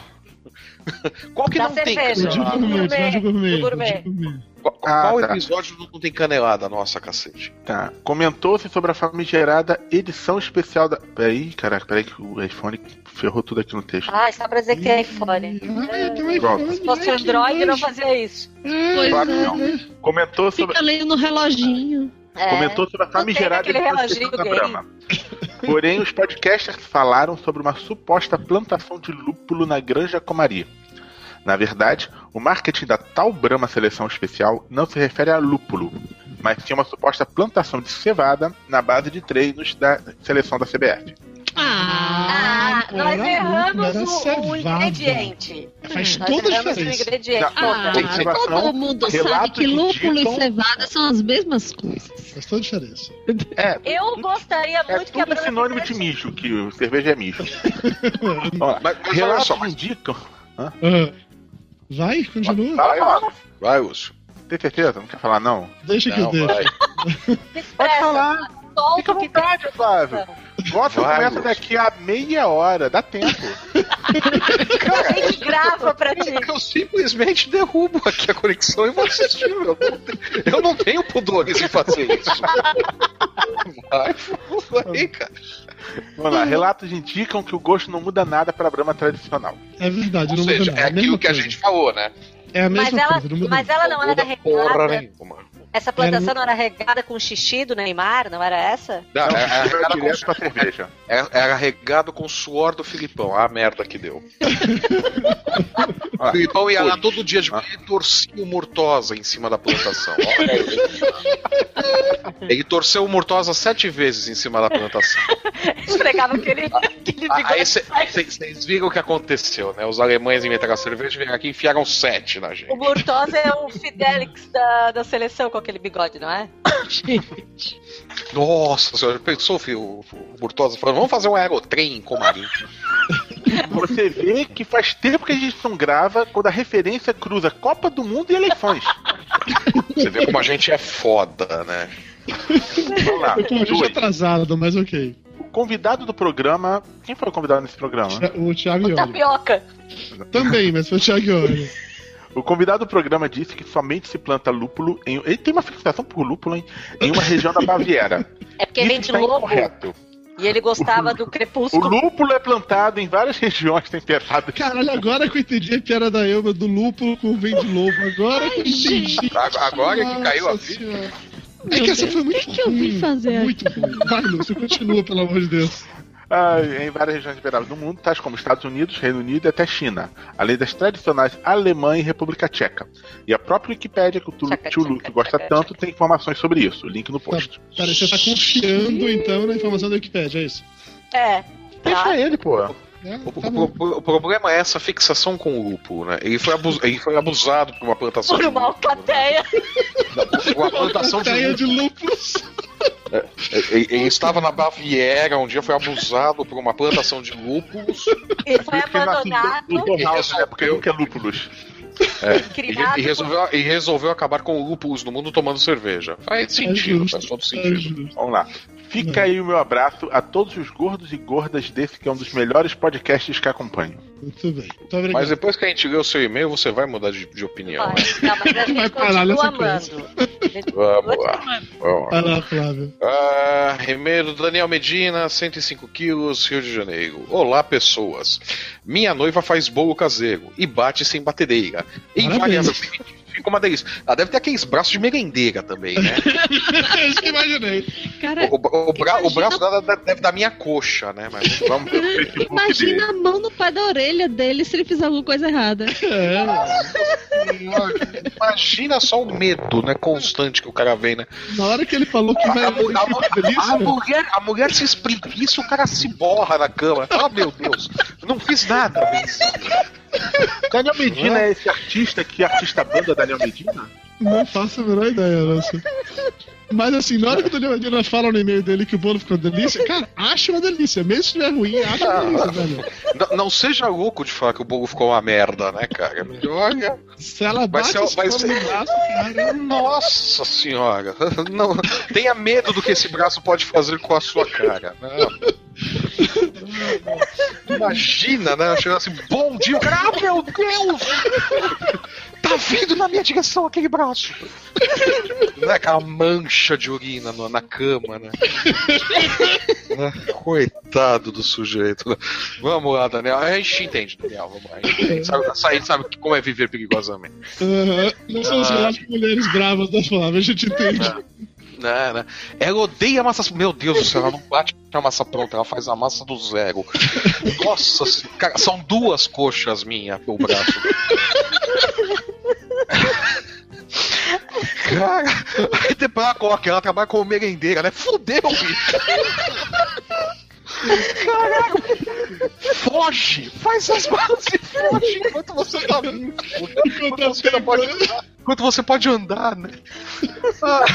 [SPEAKER 5] Qual que
[SPEAKER 6] Da
[SPEAKER 5] não tem
[SPEAKER 6] cerveja.
[SPEAKER 2] O de
[SPEAKER 5] canelada?
[SPEAKER 2] gourmet,
[SPEAKER 6] gourmet,
[SPEAKER 2] o de gourmet,
[SPEAKER 6] do gourmet.
[SPEAKER 2] De gourmet.
[SPEAKER 5] Qual,
[SPEAKER 4] Ah,
[SPEAKER 5] qual
[SPEAKER 4] tá.
[SPEAKER 5] episódio não tem canelada, nossa, cacete?
[SPEAKER 4] Tá. Comentou-se sobre a famigerada edição especial da. Peraí, caraca, peraí que o iPhone ferrou tudo aqui no texto.
[SPEAKER 6] Ah, só pra dizer que tem iPhone.
[SPEAKER 2] Ah,
[SPEAKER 4] Pronto.
[SPEAKER 2] iPhone,
[SPEAKER 6] Se fosse
[SPEAKER 2] né, que
[SPEAKER 6] Android, não fazia isso.
[SPEAKER 3] Pois
[SPEAKER 4] Claro que
[SPEAKER 3] é.
[SPEAKER 4] não. Comentou sobre,
[SPEAKER 3] Fica lendo no reloginho.
[SPEAKER 6] É.
[SPEAKER 4] comentou sobre a famigerada edição da. Brahma. Porém, os podcasters falaram sobre uma suposta plantação de lúpulo na Granja Comari. Na verdade, o marketing da tal Brahma Seleção Especial não se refere a lúpulo, mas sim a uma suposta plantação de cevada na base de treinos da seleção da CBF.
[SPEAKER 3] Ah,
[SPEAKER 6] Ah, nós erramos o, o
[SPEAKER 2] cevada.
[SPEAKER 6] ingrediente.
[SPEAKER 2] Faz
[SPEAKER 6] Nós
[SPEAKER 2] toda a diferença.
[SPEAKER 3] ah, todo mundo sabe que lúpulo
[SPEAKER 4] indicam-
[SPEAKER 3] e cevada são as mesmas coisas.
[SPEAKER 2] Faz toda a diferença.
[SPEAKER 4] É,
[SPEAKER 6] Eu gostaria
[SPEAKER 4] é
[SPEAKER 6] muito que a
[SPEAKER 4] tudo
[SPEAKER 6] Brahma
[SPEAKER 4] sinônimo de mijo, que o cerveja é mijo. Lá.
[SPEAKER 5] Mas, mas olha
[SPEAKER 4] Relatos
[SPEAKER 5] só, mas-
[SPEAKER 4] indicam.
[SPEAKER 2] Ah, vai, continua.
[SPEAKER 4] Vai, ó.
[SPEAKER 5] vai, Lúcio.
[SPEAKER 4] Tem certeza? Não quer falar, não?
[SPEAKER 2] Deixa que eu deixo.
[SPEAKER 5] vai.
[SPEAKER 4] Pode falar.
[SPEAKER 6] Solta
[SPEAKER 4] Fica à
[SPEAKER 6] que
[SPEAKER 4] vontade, Flávio.
[SPEAKER 5] Vai,
[SPEAKER 4] começa daqui a meia hora, dá tempo.
[SPEAKER 6] A gente grava pra ti.
[SPEAKER 5] Eu simplesmente derrubo aqui a conexão e você assistiu. Eu não tenho, eu não tenho pudores em fazer isso. Vai, vai, cara.
[SPEAKER 4] Vamos lá, relatos indicam que o gosto não muda nada para a Brahma tradicional.
[SPEAKER 2] É verdade,
[SPEAKER 5] Ou
[SPEAKER 2] não muda
[SPEAKER 5] seja,
[SPEAKER 2] nada.
[SPEAKER 5] é
[SPEAKER 2] a mesma
[SPEAKER 5] aquilo que a gente falou, né?
[SPEAKER 2] É a mesma
[SPEAKER 6] Mas ela,
[SPEAKER 2] coisa, não muda
[SPEAKER 6] mas
[SPEAKER 2] nada.
[SPEAKER 6] ela não era
[SPEAKER 5] Muda porra
[SPEAKER 6] regada.
[SPEAKER 5] nenhuma.
[SPEAKER 6] Essa plantação não era regada com xixi do Neymar? Não era essa?
[SPEAKER 5] Não, é- é
[SPEAKER 4] era
[SPEAKER 5] regado com
[SPEAKER 4] direto pra cerveja.
[SPEAKER 5] É- Era regado com o suor do Filipão. A merda que deu. O Filipão ia lá todo dia de manhã e torcia o Murtosa em cima da plantação. Ele torceu o Murtosa sete vezes em cima da plantação.
[SPEAKER 6] Esfregava aquele, aquele.
[SPEAKER 5] Aí vocês viram o que aconteu, né? Os alemães inventaram a cerveja, vieram aqui e enfiaram sete na gente.
[SPEAKER 6] O Murtosa é o Fidelix da, da seleção com aquele bigode, não é?
[SPEAKER 3] Gente.
[SPEAKER 5] Nossa senhora, pensou, filho, o o Murtosa falando, vamos fazer um aerotrem em Comarim.
[SPEAKER 4] Você vê que faz tempo que a gente não grava quando a referência cruza Copa do Mundo e eleições.
[SPEAKER 5] Você vê como a gente é foda, né?
[SPEAKER 4] Vamos lá.
[SPEAKER 2] Foi com a gente
[SPEAKER 4] Dois.
[SPEAKER 2] atrasado, mas ok.
[SPEAKER 4] O convidado do programa. Quem foi o convidado nesse programa?
[SPEAKER 2] O Thiago Iori.
[SPEAKER 6] Tapioca.
[SPEAKER 2] Também, mas foi o Thiago Iori.
[SPEAKER 4] O convidado do programa disse que somente se planta lúpulo em. Ele tem uma fixação por lúpulo hein? em uma região da Baviera.
[SPEAKER 6] É porque
[SPEAKER 4] Isso
[SPEAKER 6] vem de
[SPEAKER 4] está
[SPEAKER 6] lobo
[SPEAKER 4] incorreto.
[SPEAKER 6] e ele gostava do
[SPEAKER 4] O
[SPEAKER 6] crepúsculo.
[SPEAKER 4] lúpulo é plantado em várias regiões temperadas.
[SPEAKER 2] Caralho, agora que eu entendi a piada da Elba do lúpulo com o vem de lobo. Agora que eu entendi.
[SPEAKER 5] Agora que caiu a
[SPEAKER 2] Nossa
[SPEAKER 5] ficha.
[SPEAKER 2] Senhora. É que essa foi
[SPEAKER 3] o
[SPEAKER 2] muito
[SPEAKER 3] que, que eu vim fazer
[SPEAKER 2] Muito ruim. Vai, Lúcio, continua, pelo amor de Deus.
[SPEAKER 4] Ah, em várias regiões temperadas do mundo, tais como Estados Unidos, Reino Unido e até China, além das tradicionais Alemanha e República Tcheca. E a própria Wikipédia, que o
[SPEAKER 6] tcheca,
[SPEAKER 4] Luke gosta
[SPEAKER 6] tcheca,
[SPEAKER 4] tanto, tem informações sobre isso. Link no post.
[SPEAKER 2] Pera, você tá confiando então na informação da Wikipedia, é isso?
[SPEAKER 6] É.
[SPEAKER 4] Deixa
[SPEAKER 6] Tá.
[SPEAKER 4] ele, pô.
[SPEAKER 2] É,
[SPEAKER 5] O,
[SPEAKER 2] tá
[SPEAKER 5] o- o- o problema é essa fixação com o lúpulo, né? Ele foi, abus- ele foi abusado por uma plantação
[SPEAKER 6] Por uma alcateia.
[SPEAKER 5] Uma plantação de
[SPEAKER 2] Teia
[SPEAKER 5] lúpulo.
[SPEAKER 2] de lúpulos.
[SPEAKER 5] Ele, ele estava na Baviera, um dia foi abusado por uma plantação de lúpulos.
[SPEAKER 6] Ele foi
[SPEAKER 4] que
[SPEAKER 6] abandonado,
[SPEAKER 4] no Tornhouse, né? Porque nunca é lúpulos.
[SPEAKER 5] E,
[SPEAKER 6] criado.
[SPEAKER 5] e resolveu, e resolveu acabar com o lúpulos no mundo tomando cerveja. Faz sentido,
[SPEAKER 2] justo,
[SPEAKER 5] faz todo
[SPEAKER 2] É
[SPEAKER 5] sentido.
[SPEAKER 4] Vamos lá. Fica aí o meu abraço a todos os gordos e gordas desse que é um dos melhores podcasts que acompanho.
[SPEAKER 2] Muito bem. Muito obrigado.
[SPEAKER 5] Mas depois que a gente lê o seu e-mail, você vai mudar de, de opinião.
[SPEAKER 6] Vai.
[SPEAKER 5] né?
[SPEAKER 6] Não, mas a
[SPEAKER 2] Vai
[SPEAKER 6] gente
[SPEAKER 2] parar nessa
[SPEAKER 6] continua amando. A gente
[SPEAKER 5] Vamos lá. Vamos lá.
[SPEAKER 2] Vai lá, Flávio.
[SPEAKER 5] Ah, e-mail do Daniel Medina, 105 quilos, Rio de Janeiro. Olá, pessoas. Minha noiva faz bolo caseiro e bate sem batedeira.
[SPEAKER 2] Parabéns.
[SPEAKER 5] Invariavelmente fica uma delícia. Ela deve ter aqueles braços de merendeira também, né?
[SPEAKER 2] É isso que imaginei.
[SPEAKER 3] Cara,
[SPEAKER 5] O, o- o bra- o
[SPEAKER 3] Imagina-
[SPEAKER 5] braço dela deve dar minha coxa, né? Mas vamos ver o Facebook
[SPEAKER 3] imagina
[SPEAKER 5] dele.
[SPEAKER 3] a mão no pé da orelha dele se ele fizer alguma coisa errada.
[SPEAKER 2] É,
[SPEAKER 5] Imagina só o medo, né? Constante que o cara vem, né?
[SPEAKER 2] na hora que ele falou que vai
[SPEAKER 5] A, mu- a a
[SPEAKER 2] delícia,
[SPEAKER 5] mulher, a mulher se espreguiça, o cara se borra na cama. Ah, meu Deus, não fiz nada. mas-
[SPEAKER 4] Daniel Medina é esse artista que é artista banda Daniel Medina?
[SPEAKER 2] não faço a menor ideia, nossa. Mas assim, na hora que o Daniel Medina fala no e-mail dele que o bolo ficou delícia, cara, acha uma delícia. Mesmo se estiver ruim, acha uma delícia, velho.
[SPEAKER 5] Não, não seja louco de falar que o bolo ficou uma merda, né, cara? Olha.
[SPEAKER 2] Se ela
[SPEAKER 5] Vai
[SPEAKER 2] bate
[SPEAKER 5] ser-
[SPEAKER 2] esse
[SPEAKER 5] vai ser-
[SPEAKER 2] no braço, cara.
[SPEAKER 5] Nossa senhora. Não, tenha medo do que esse braço pode fazer com a sua cara. Não. Imagina, né? Chegando assim, bom dia, o cara, ah, meu Deus! Tá vindo na minha direção aquele braço. Né? Aquela mancha de urina no- na cama, né? Né? Coitado do sujeito. né? Vamos lá, Daniel. A gente entende, Daniel. Vamos lá. A gente, entende. sabe, a gente sabe como é viver perigosamente.
[SPEAKER 2] Aham. Não são os
[SPEAKER 5] Ah.
[SPEAKER 2] mulheres bravas da Flávia, a gente entende.
[SPEAKER 5] Né, né? Ela odeia massa. Meu Deus do céu, ela não bate a massa pronta, ela faz a massa do zero. Nossa, cara, são duas coxas minhas pelo braço. Cara, aí depois ela coloca, ela trabalha como merendeira, né? Fudeu, bicho! Caralho! Foge! Faz as malas e foge enquanto você tá vivo. Enquanto você, não pode enquanto você pode andar, né? Ah.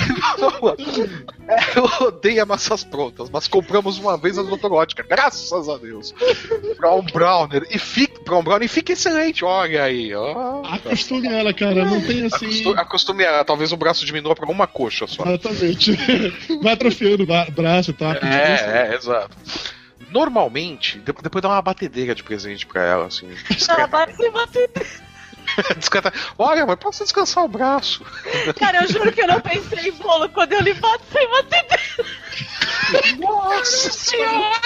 [SPEAKER 5] É, eu odeio massas prontas, mas compramos uma vez a Doutor Ótica, graças a Deus. Brown Browner. E fica, Brown Browner e fica excelente, olha aí. Ó.
[SPEAKER 2] Acostume ela, cara. Não tem assim.
[SPEAKER 5] Acostu- Acostume a, talvez o braço diminua pra uma coxa só.
[SPEAKER 2] Exatamente. Vai atrofiando o braço, tá?
[SPEAKER 5] É, é, exato. Normalmente, de- depois dá uma batedeira de presente pra ela, assim.
[SPEAKER 6] Ela
[SPEAKER 5] Discreta,
[SPEAKER 6] bate sem
[SPEAKER 5] Olha, mas posso descansar o braço?
[SPEAKER 6] Cara, eu juro que eu não pensei em bolo quando eu lhe bato sem bater.
[SPEAKER 5] Nossa senhora!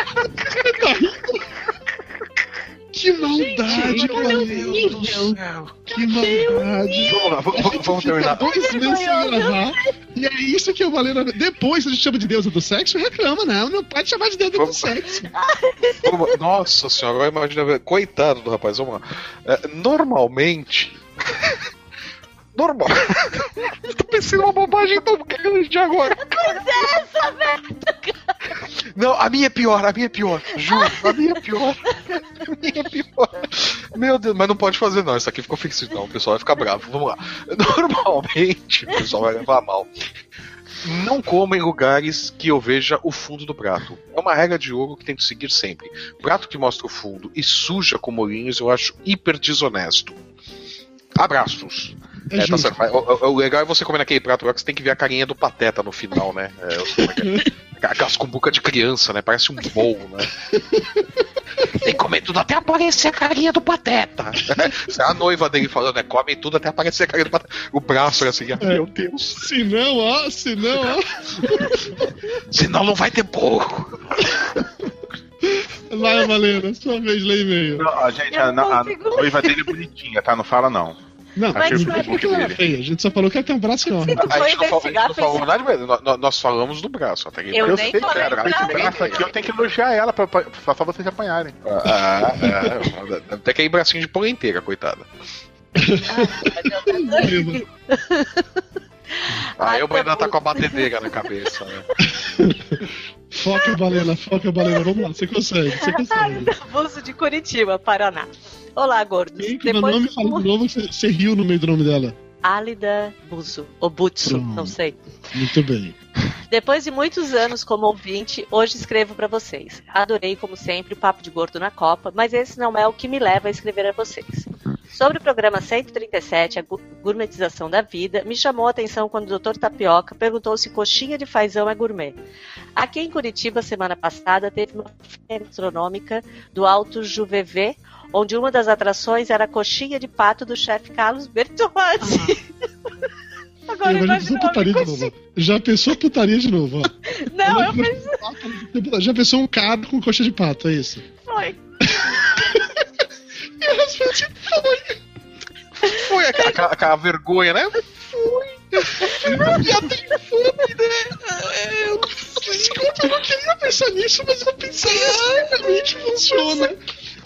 [SPEAKER 2] Que maldade,
[SPEAKER 3] o
[SPEAKER 2] meu. Deus. Que maldade.
[SPEAKER 5] Vamos lá, vamos, vamos- terminar.
[SPEAKER 2] Dois meses sem gravar. E é isso que eu falei. na- Depois a gente chama de deusa do sexo reclama, não. Não pode chamar de deusa do
[SPEAKER 5] Vamos-
[SPEAKER 2] sexo.
[SPEAKER 5] Vamos- Nossa senhora, agora imagina. Coitado do rapaz, vamos lá. É, normalmente. Normal. Tô pensando uma bobagem tão grande agora.
[SPEAKER 6] Essa, velho!
[SPEAKER 5] Não, a minha é pior, a minha é pior. Juro, a minha é pior. A minha é pior. Meu Deus, mas não pode fazer não, isso aqui ficou ficção, o pessoal vai ficar bravo. Vamos lá. Normalmente, o pessoal vai levar mal. Não coma em lugares que eu veja o fundo do prato. É uma regra de ouro que tem que seguir sempre. Prato que mostra o fundo e suja com molinhos eu acho hiper desonesto. Abraços.
[SPEAKER 2] É
[SPEAKER 5] É, tá certo. Mas O, o- legal é você comer naquele prato lá que você tem que ver a carinha do pateta no final, né? É, eu sei é é. Aquelas cumbuca de criança, né? Parece um bowl, né? Tem que comer tudo até aparecer a carinha do pateta. É a noiva dele falando, né? Come tudo até aparecer a carinha do pateta. O braço era assim, ah, meu Deus.
[SPEAKER 2] Se não, ó, se não, ó.
[SPEAKER 5] Senão não vai ter bolo.
[SPEAKER 2] Vai, Valena, sua vez, lê e-mail.
[SPEAKER 4] Não, a gente, a, a
[SPEAKER 6] ler.
[SPEAKER 4] noiva dele é bonitinha, tá? Não fala não.
[SPEAKER 2] Não,
[SPEAKER 4] Mas
[SPEAKER 2] não
[SPEAKER 6] vai
[SPEAKER 2] falou que ela era feia. A gente só falou que ela tem um braço enorme.
[SPEAKER 6] Tu
[SPEAKER 5] A gente não falou, a gente não falou nada, mas nós, nós falamos do braço. Até que
[SPEAKER 6] Eu
[SPEAKER 4] Eu sei, cara. Esse
[SPEAKER 6] nada.
[SPEAKER 4] braço aqui eu tenho que elogiar ela pra, pra, pra só vocês apanharem.
[SPEAKER 5] Ah, é, até que aí bracinho de polenteira, coitada.
[SPEAKER 2] Valena.
[SPEAKER 5] Aí o ainda
[SPEAKER 6] tá
[SPEAKER 5] tá com a batedeira na cabeça, né?
[SPEAKER 2] Foca, Valena, foca, Valena. Vamos lá, você consegue, você consegue.
[SPEAKER 6] Buzo de Curitiba, Paraná. Olá, gordos.
[SPEAKER 2] Quem que meu
[SPEAKER 6] Depois
[SPEAKER 2] nome fala de novo, você, você riu no meio do nome dela.
[SPEAKER 6] Álida Buzo, ou Butsu,
[SPEAKER 2] Pronto.
[SPEAKER 6] não sei.
[SPEAKER 2] Muito bem.
[SPEAKER 6] Depois de muitos anos como ouvinte, hoje escrevo pra vocês. Adorei, como sempre, o Papo de Gordo na Copa, mas esse não é o que me leva a escrever a vocês. Sobre o programa 137, a gourmetização da vida, me chamou a atenção quando o Dr. Tapioca perguntou se coxinha de fazão é gourmet. Aqui em Curitiba, semana passada, teve uma feira gastronômica do Alto Juvevê, onde uma das atrações era a coxinha de pato do chefe Carlos Bertolazzi. Agora
[SPEAKER 2] Eu já pensou
[SPEAKER 6] imagina
[SPEAKER 2] putaria de novo. Já pensou putaria de novo, ó.
[SPEAKER 6] Não, eu pensei,
[SPEAKER 2] Já pensou um cara com coxa de pato, é isso.
[SPEAKER 6] foi.
[SPEAKER 2] E às vezes
[SPEAKER 5] Foi aquela, aquela- aquela vergonha, né?
[SPEAKER 2] já tem fome, né? Eu como eu não queria pensar nisso, mas eu pensei, realmente funciona.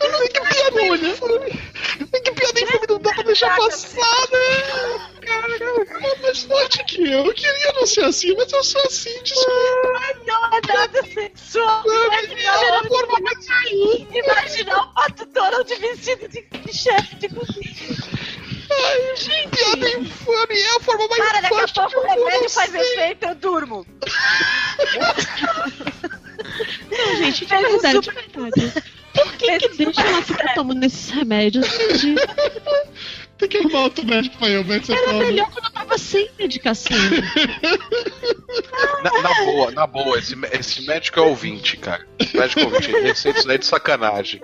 [SPEAKER 2] Não que piada olha. Que piada infame não dá pra deixar passar, né? Cara, é mais forte que eu. Eu queria não ser assim, mas eu sou assim, desculpa.
[SPEAKER 6] Não é nada sexual. Imaginar,
[SPEAKER 2] É a forma mais
[SPEAKER 6] imaginar o pato Donald vestido de, de chefe de cozinha.
[SPEAKER 2] Ai, gente, piada infame é a forma mais
[SPEAKER 6] Cara, daqui a
[SPEAKER 2] forte
[SPEAKER 6] pouco o remédio
[SPEAKER 2] não
[SPEAKER 6] faz efeito, eu durmo.
[SPEAKER 3] Não, gente, de verdade, de verdade. Por que, que deixa ela ficar tomando esses remédios?
[SPEAKER 2] Tem que arrumar outro médico pra eu, ver se
[SPEAKER 3] Era melhor quando eu tava sem medicação.
[SPEAKER 5] Na, na boa, na boa, esse, esse médico é ouvinte, cara. Esse médico é ouvinte, ele receita isso daí de sacanagem.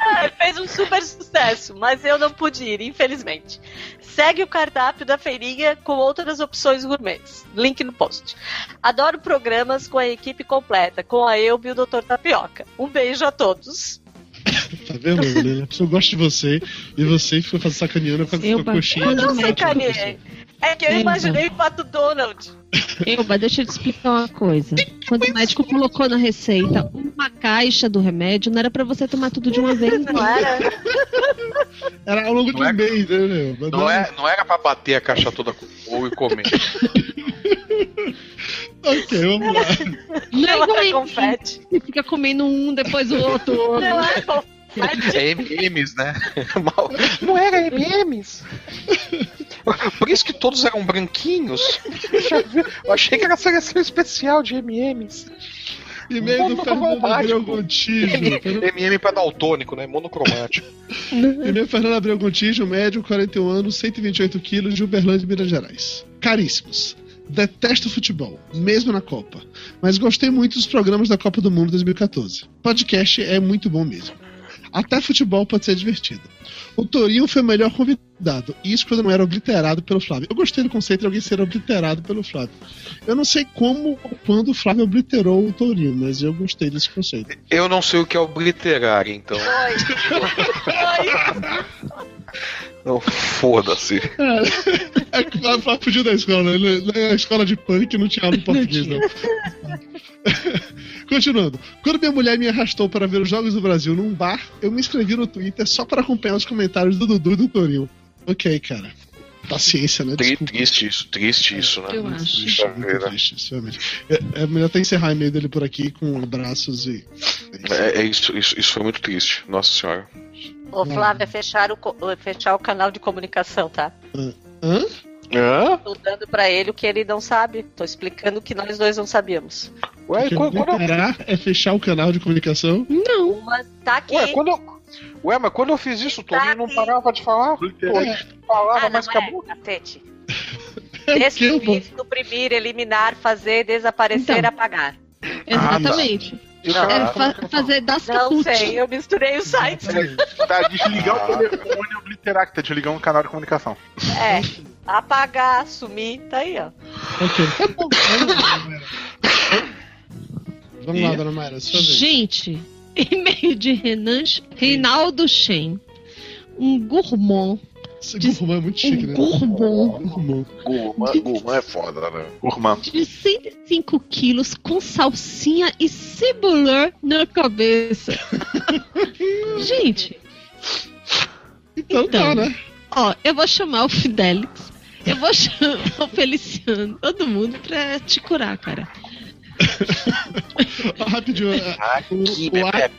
[SPEAKER 6] Ah, fez um super sucesso, mas eu não pude ir, infelizmente. Segue o cardápio da feirinha com outras opções gourmets. Link no post. Adoro programas com a equipe completa, com a Elbe e o Dr. Tapioca. Um beijo a todos.
[SPEAKER 2] Tá vendo, Helena? A pessoa gosta de você e você fica fazendo sacaneando com a
[SPEAKER 3] Eu
[SPEAKER 2] com a coxinha. de
[SPEAKER 6] Não sacaneei. É que eu
[SPEAKER 3] Elba.
[SPEAKER 6] imaginei o Pato Donald.
[SPEAKER 3] Elba, deixa eu te explicar uma coisa. Quando o médico colocou na receita uma caixa do remédio, não era pra você tomar tudo de uma vez,
[SPEAKER 6] Não
[SPEAKER 3] não.
[SPEAKER 6] era?
[SPEAKER 2] Era ao longo de
[SPEAKER 5] Não é-
[SPEAKER 2] um mês, né, meu?
[SPEAKER 5] Não, é, não era pra bater a caixa toda com ou e comer.
[SPEAKER 2] Ok, vamos lá.
[SPEAKER 3] Não é a
[SPEAKER 6] confete.
[SPEAKER 3] Você fica comendo um, depois o outro. o outro.
[SPEAKER 6] Não é confete.
[SPEAKER 5] É MMs, né? Não era MMs. Por isso que todos eram branquinhos. Eu achei que era seleção especial de MMs.
[SPEAKER 2] E-mail do Fernando Abreu Gontijo.
[SPEAKER 5] MM pra daltônico, né? Monocromático.
[SPEAKER 2] E-mail Fernando Abreu Gontijo, médio, 41 anos, 128 quilos, de Uberlândia, Minas Gerais. Caríssimos. Detesto futebol, mesmo na Copa. Mas gostei muito dos programas da Copa do Mundo 2014. Podcast é muito bom mesmo. Até futebol pode ser divertido. O Torinho foi o melhor convidado. Isso quando não era obliterado pelo Flávio. Eu gostei do conceito de alguém ser obliterado pelo Flávio. Eu não sei como ou quando o Flávio obliterou o Torinho, mas eu gostei desse conceito.
[SPEAKER 5] Eu não sei o que é obliterar, então.
[SPEAKER 6] Oi. Oi.
[SPEAKER 5] Não, foda-se.
[SPEAKER 2] É que o Flávio Flávio fugiu da escola. Ele, na escola de punk não tinha aula de português, não. Continuando. Quando minha mulher me arrastou para ver os Jogos do Brasil num bar, eu me inscrevi no Twitter só para acompanhar os comentários do Dudu e do Torinho. Ok, cara. Paciência, né? Desculpa.
[SPEAKER 5] triste isso, triste isso, né?
[SPEAKER 3] Eu acho.
[SPEAKER 2] Triste, muito triste, isso, realmente. É, é melhor até encerrar o e-mail dele por aqui com abraços e.
[SPEAKER 5] É, é isso, isso, isso foi muito triste, nossa senhora.
[SPEAKER 6] Ô, Flávia, fechar o, co- fechar o canal de comunicação, tá?
[SPEAKER 2] Hã?
[SPEAKER 5] Hã?
[SPEAKER 6] Tô dando pra ele o que ele não sabe. Tô explicando o que nós dois não sabíamos.
[SPEAKER 5] Ué, quando, quando,
[SPEAKER 2] é fechar o canal de comunicação.
[SPEAKER 3] Não.
[SPEAKER 6] Uma tá aqui.
[SPEAKER 5] ué, quando eu- Ué, mas quando eu fiz isso, o Toninho não parava de falar. O Toninho falava,
[SPEAKER 6] ah,
[SPEAKER 5] mas
[SPEAKER 6] é,
[SPEAKER 5] acabou.
[SPEAKER 6] cacete.
[SPEAKER 2] É o
[SPEAKER 6] Destruir, suprimir, eliminar, fazer, desaparecer,
[SPEAKER 3] Então.
[SPEAKER 6] apagar.
[SPEAKER 3] Exatamente.
[SPEAKER 5] Então,
[SPEAKER 3] É fa- fazer das
[SPEAKER 6] Não sei, eu misturei os sites.
[SPEAKER 4] Tá, desligar
[SPEAKER 5] Ah.
[SPEAKER 4] o telefone e obliterar, que tá desligando o canal de comunicação.
[SPEAKER 6] É, apagar, sumir, tá aí, ó.
[SPEAKER 2] Ok, bom. Vamos lá, dona Mayra, sua vez.
[SPEAKER 3] Gente, e-mail de Renan, Reinaldo Shen. Um gourmand.
[SPEAKER 2] Esse gourmand é muito chique,
[SPEAKER 3] Um
[SPEAKER 2] né?
[SPEAKER 3] gourmand
[SPEAKER 2] Gourmand.
[SPEAKER 5] Gurmã, Gurmã é foda, né?
[SPEAKER 4] Urmã.
[SPEAKER 3] de 105 quilos com salsinha e cebola na cabeça. Gente,
[SPEAKER 2] Então, tá,
[SPEAKER 3] Então.
[SPEAKER 2] né?
[SPEAKER 3] ó, eu vou chamar o Fidelix. Eu vou chamar o Feliciano, todo mundo pra te curar, cara.
[SPEAKER 2] Rapidinho.
[SPEAKER 5] Ah,
[SPEAKER 2] O,
[SPEAKER 5] que
[SPEAKER 2] o, A-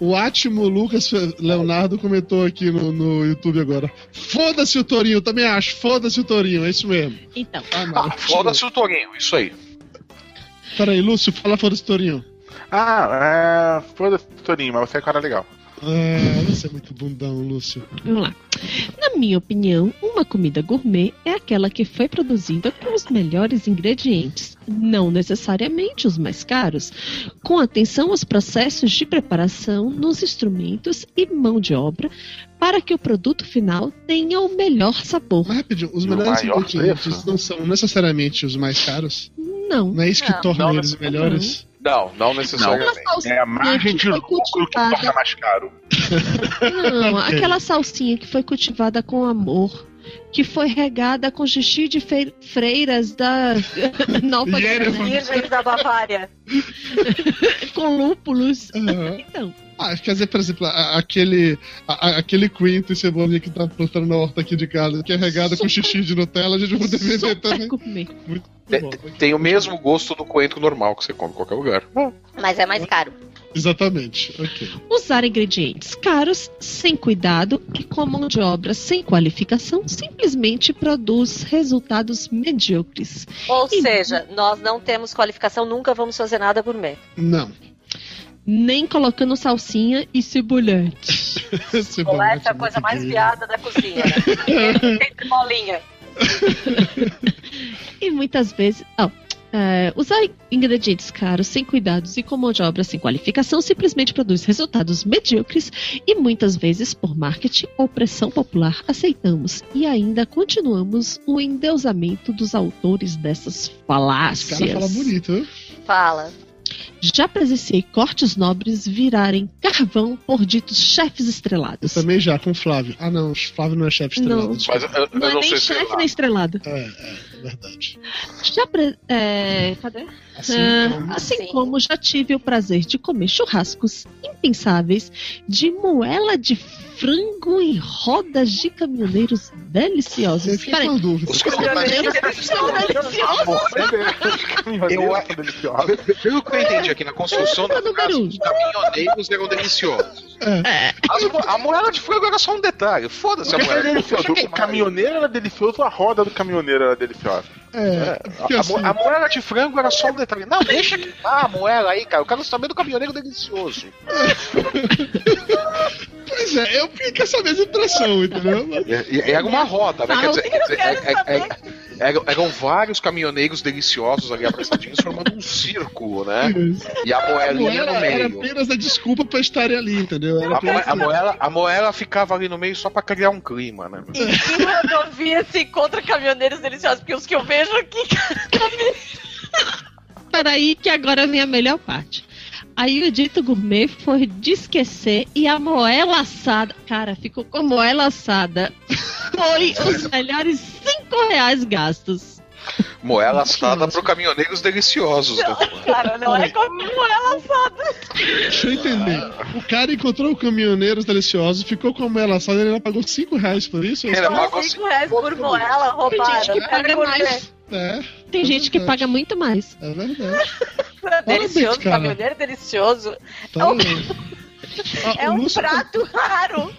[SPEAKER 2] o Atimo Lucas Leonardo comentou aqui no, no YouTube agora. Foda-se o Torinho, também acho. Foda-se o Torinho, é isso mesmo.
[SPEAKER 3] Então,
[SPEAKER 2] Ah,
[SPEAKER 5] Ah, foda-se o Torinho, isso aí.
[SPEAKER 2] Peraí, Lúcio, fala foda-se o Torinho.
[SPEAKER 4] Ah, é. Foda-se, Toninho, mas você é um cara legal.
[SPEAKER 2] É, você é muito bundão, Lúcio.
[SPEAKER 3] vamos lá. Na minha opinião, uma comida gourmet é aquela que foi produzida com os melhores ingredientes, não necessariamente os mais caros, com atenção aos processos de preparação, nos instrumentos e mão de obra, para que o produto final tenha o melhor sabor.
[SPEAKER 2] Mas rapidinho, os melhores ingredientes
[SPEAKER 4] preço?
[SPEAKER 2] não são necessariamente os mais caros?
[SPEAKER 3] Não.
[SPEAKER 2] Não é isso que
[SPEAKER 6] Não.
[SPEAKER 2] torna
[SPEAKER 5] Não,
[SPEAKER 2] eles
[SPEAKER 5] não.
[SPEAKER 2] melhores?
[SPEAKER 5] Não, não necessariamente.
[SPEAKER 4] É a margem de lucro que torna mais caro.
[SPEAKER 3] Não, aquela salsinha que foi cultivada com amor, que foi regada com xixi de freiras da Nova
[SPEAKER 6] Virgens da Bavária.
[SPEAKER 3] com lúpulos.
[SPEAKER 2] Aham.
[SPEAKER 3] Então,
[SPEAKER 2] Ah, quer dizer, por exemplo, aquele, a- aquele coentro e cebolinha que tá plantando na horta aqui de casa, que é regada com xixi de Nutella, a gente vai poder vender também.
[SPEAKER 3] gourmet.
[SPEAKER 2] Muito
[SPEAKER 5] Tem,
[SPEAKER 2] bom.
[SPEAKER 5] tem o mesmo gosto do coentro normal que você come em qualquer lugar.
[SPEAKER 6] Mas é mais caro.
[SPEAKER 2] Exatamente. Ok.
[SPEAKER 3] Usar ingredientes caros, sem cuidado e com mão de obra sem qualificação simplesmente produz resultados medíocres.
[SPEAKER 6] Ou
[SPEAKER 3] E-
[SPEAKER 6] seja, nós não temos qualificação, nunca vamos fazer nada gourmet.
[SPEAKER 2] Não.
[SPEAKER 3] Nem colocando salsinha e cebolete.
[SPEAKER 2] Cebolinha
[SPEAKER 6] Colete é a
[SPEAKER 2] muito
[SPEAKER 6] coisa mais viada da cozinha, né? Bolinha.
[SPEAKER 3] E muitas vezes. ó, é, usar ingredientes caros, sem cuidados e com mão de obra sem qualificação simplesmente produz resultados medíocres e muitas vezes, por marketing ou pressão popular, aceitamos e ainda continuamos o endeusamento dos autores dessas
[SPEAKER 2] Esse cara
[SPEAKER 3] falácias.
[SPEAKER 2] fala bonito, viu?
[SPEAKER 6] Fala.
[SPEAKER 3] Já presenciei cortes nobres virarem carvão por ditos chefes
[SPEAKER 2] Eu
[SPEAKER 3] estrelados.
[SPEAKER 2] também já, com o Flávio. Ah, não, o Flávio não é chefe estrelado.
[SPEAKER 3] Não.
[SPEAKER 5] Mas eu, eu
[SPEAKER 3] Não é
[SPEAKER 5] não
[SPEAKER 3] nem
[SPEAKER 5] sei se.
[SPEAKER 3] chefe nem estrelado.
[SPEAKER 2] É, é, verdade.
[SPEAKER 3] Já é, Cadê?
[SPEAKER 2] Assim,
[SPEAKER 3] Ah,
[SPEAKER 2] como-
[SPEAKER 3] assim
[SPEAKER 6] Sim.
[SPEAKER 3] como já tive o prazer de comer churrascos impensáveis de moela de frango em rodas de caminhoneiros deliciosos.
[SPEAKER 2] eu fiquei com dúvida.
[SPEAKER 5] Os
[SPEAKER 3] caminhoneiros são deliciosos.
[SPEAKER 5] Eu, pelo que eu entendi aqui, na construção da casa,
[SPEAKER 3] um.
[SPEAKER 5] os caminhoneiros eram deliciosos.
[SPEAKER 2] É.
[SPEAKER 5] As mo- a moela de frango era só um detalhe. Foda-se a
[SPEAKER 4] é
[SPEAKER 5] moela.
[SPEAKER 4] O caminhoneiro era delicioso, a roda do caminhoneiro era deliciosa.
[SPEAKER 2] É, porque
[SPEAKER 5] A,
[SPEAKER 2] assim,
[SPEAKER 5] mo- a moela de frango era só um detalhe. Não, deixa que tá a moela aí, cara. Eu quero saber do caminhoneiro delicioso.
[SPEAKER 2] pois é, eu fiquei com essa mesma impressão, entendeu?
[SPEAKER 5] E- e- Era uma roda, né? Quer dizer,
[SPEAKER 6] quero
[SPEAKER 5] é- é- é- eram, eram vários caminhoneiros deliciosos ali apressadinhos formando um círculo, né? E a moelinha
[SPEAKER 2] moela
[SPEAKER 5] no
[SPEAKER 2] era
[SPEAKER 5] meio.
[SPEAKER 2] apenas a desculpa pra estarem ali, entendeu? Era
[SPEAKER 5] A, a moela, a moela ficava ali no meio só pra criar um clima, né?
[SPEAKER 6] Que rodovia se encontra caminhoneiros deliciosos? Porque os que eu vejo aqui,
[SPEAKER 3] Peraí, que agora vem a melhor parte. Aí o dito gourmet foi de esquecer e a moela assada. Cara, ficou com moela assada. Foi os melhores cinco reais gastos.
[SPEAKER 5] Moela assada pro caminhoneiros deliciosos. né?
[SPEAKER 6] Cara, não é como ela assada.
[SPEAKER 2] Deixa eu entender. O cara encontrou o caminhoneiros deliciosos, ficou com a moela assada e ele pagou 5 reais por isso?
[SPEAKER 5] Ele pagou
[SPEAKER 6] cinco reais por moela roubada.
[SPEAKER 3] Tem gente que paga mais.
[SPEAKER 2] É,
[SPEAKER 3] Tem gente que paga muito mais.
[SPEAKER 2] é verdade.
[SPEAKER 6] ver. Delicioso, caminhoneiro delicioso.
[SPEAKER 2] Tá
[SPEAKER 6] É um-?
[SPEAKER 2] Ah,
[SPEAKER 6] É
[SPEAKER 2] o
[SPEAKER 6] um
[SPEAKER 2] Lúcio-
[SPEAKER 6] prato raro.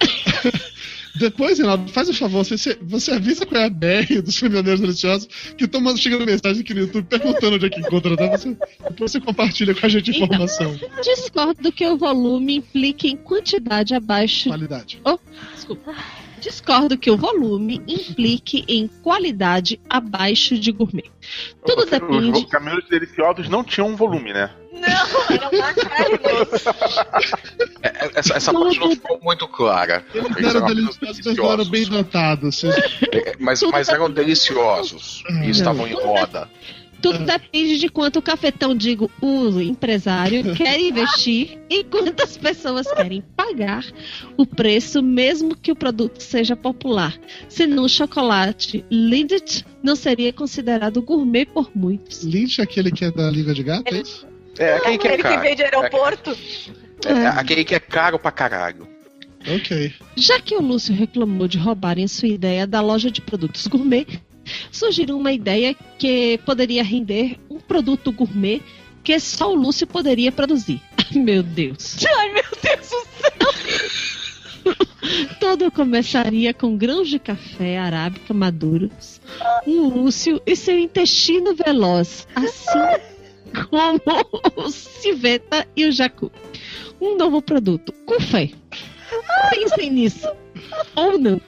[SPEAKER 2] Depois, Renato, faz um favor, você, você avisa qual é a BR dos caminhoneiros deliciosos, que estão chegando mensagem aqui no YouTube perguntando onde é que encontra, tá? Você, depois você compartilha com a gente a
[SPEAKER 3] Então.
[SPEAKER 2] informação.
[SPEAKER 3] Discordo que o volume implique em quantidade abaixo.
[SPEAKER 2] Qualidade.
[SPEAKER 3] Desculpa. Discordo que o volume implique em qualidade abaixo de gourmet. Tudo
[SPEAKER 4] Você-
[SPEAKER 3] depende.
[SPEAKER 4] Os caminhões deliciosos não tinham um volume, né?
[SPEAKER 6] Não, eram macarnos.
[SPEAKER 5] É, é, Essa, essa parte não ficou muito clara.
[SPEAKER 2] Eles
[SPEAKER 5] Eles
[SPEAKER 2] eram deliciosos, mas não eram bem
[SPEAKER 5] É, Mas, mas eram deliciosos e estavam em roda.
[SPEAKER 3] Tudo depende de quanto o cafetão, digo, o empresário, quer investir e quantas pessoas querem pagar o preço, mesmo que o produto seja popular. Senão o chocolate Lindt não seria considerado gourmet por muitos.
[SPEAKER 2] Lynch é aquele que é da Língua de Gato, é isso?
[SPEAKER 5] É, aquele que é
[SPEAKER 6] Aquele que
[SPEAKER 5] caro.
[SPEAKER 6] vem de aeroporto.
[SPEAKER 5] É, aquele que é caro pra caralho.
[SPEAKER 2] Ok.
[SPEAKER 3] Já que o Lúcio reclamou de roubarem sua ideia da loja de produtos gourmet, surgiu uma ideia que poderia render um produto gourmet que só o Lúcio poderia produzir. Ai, meu Deus.
[SPEAKER 6] Ai, meu Deus do céu.
[SPEAKER 3] Tudo começaria com grãos de café arábica maduros, um Lúcio e seu intestino veloz, assim como o civeta e o jacu. Um novo produto, com fé. Pensem nisso. Ou não.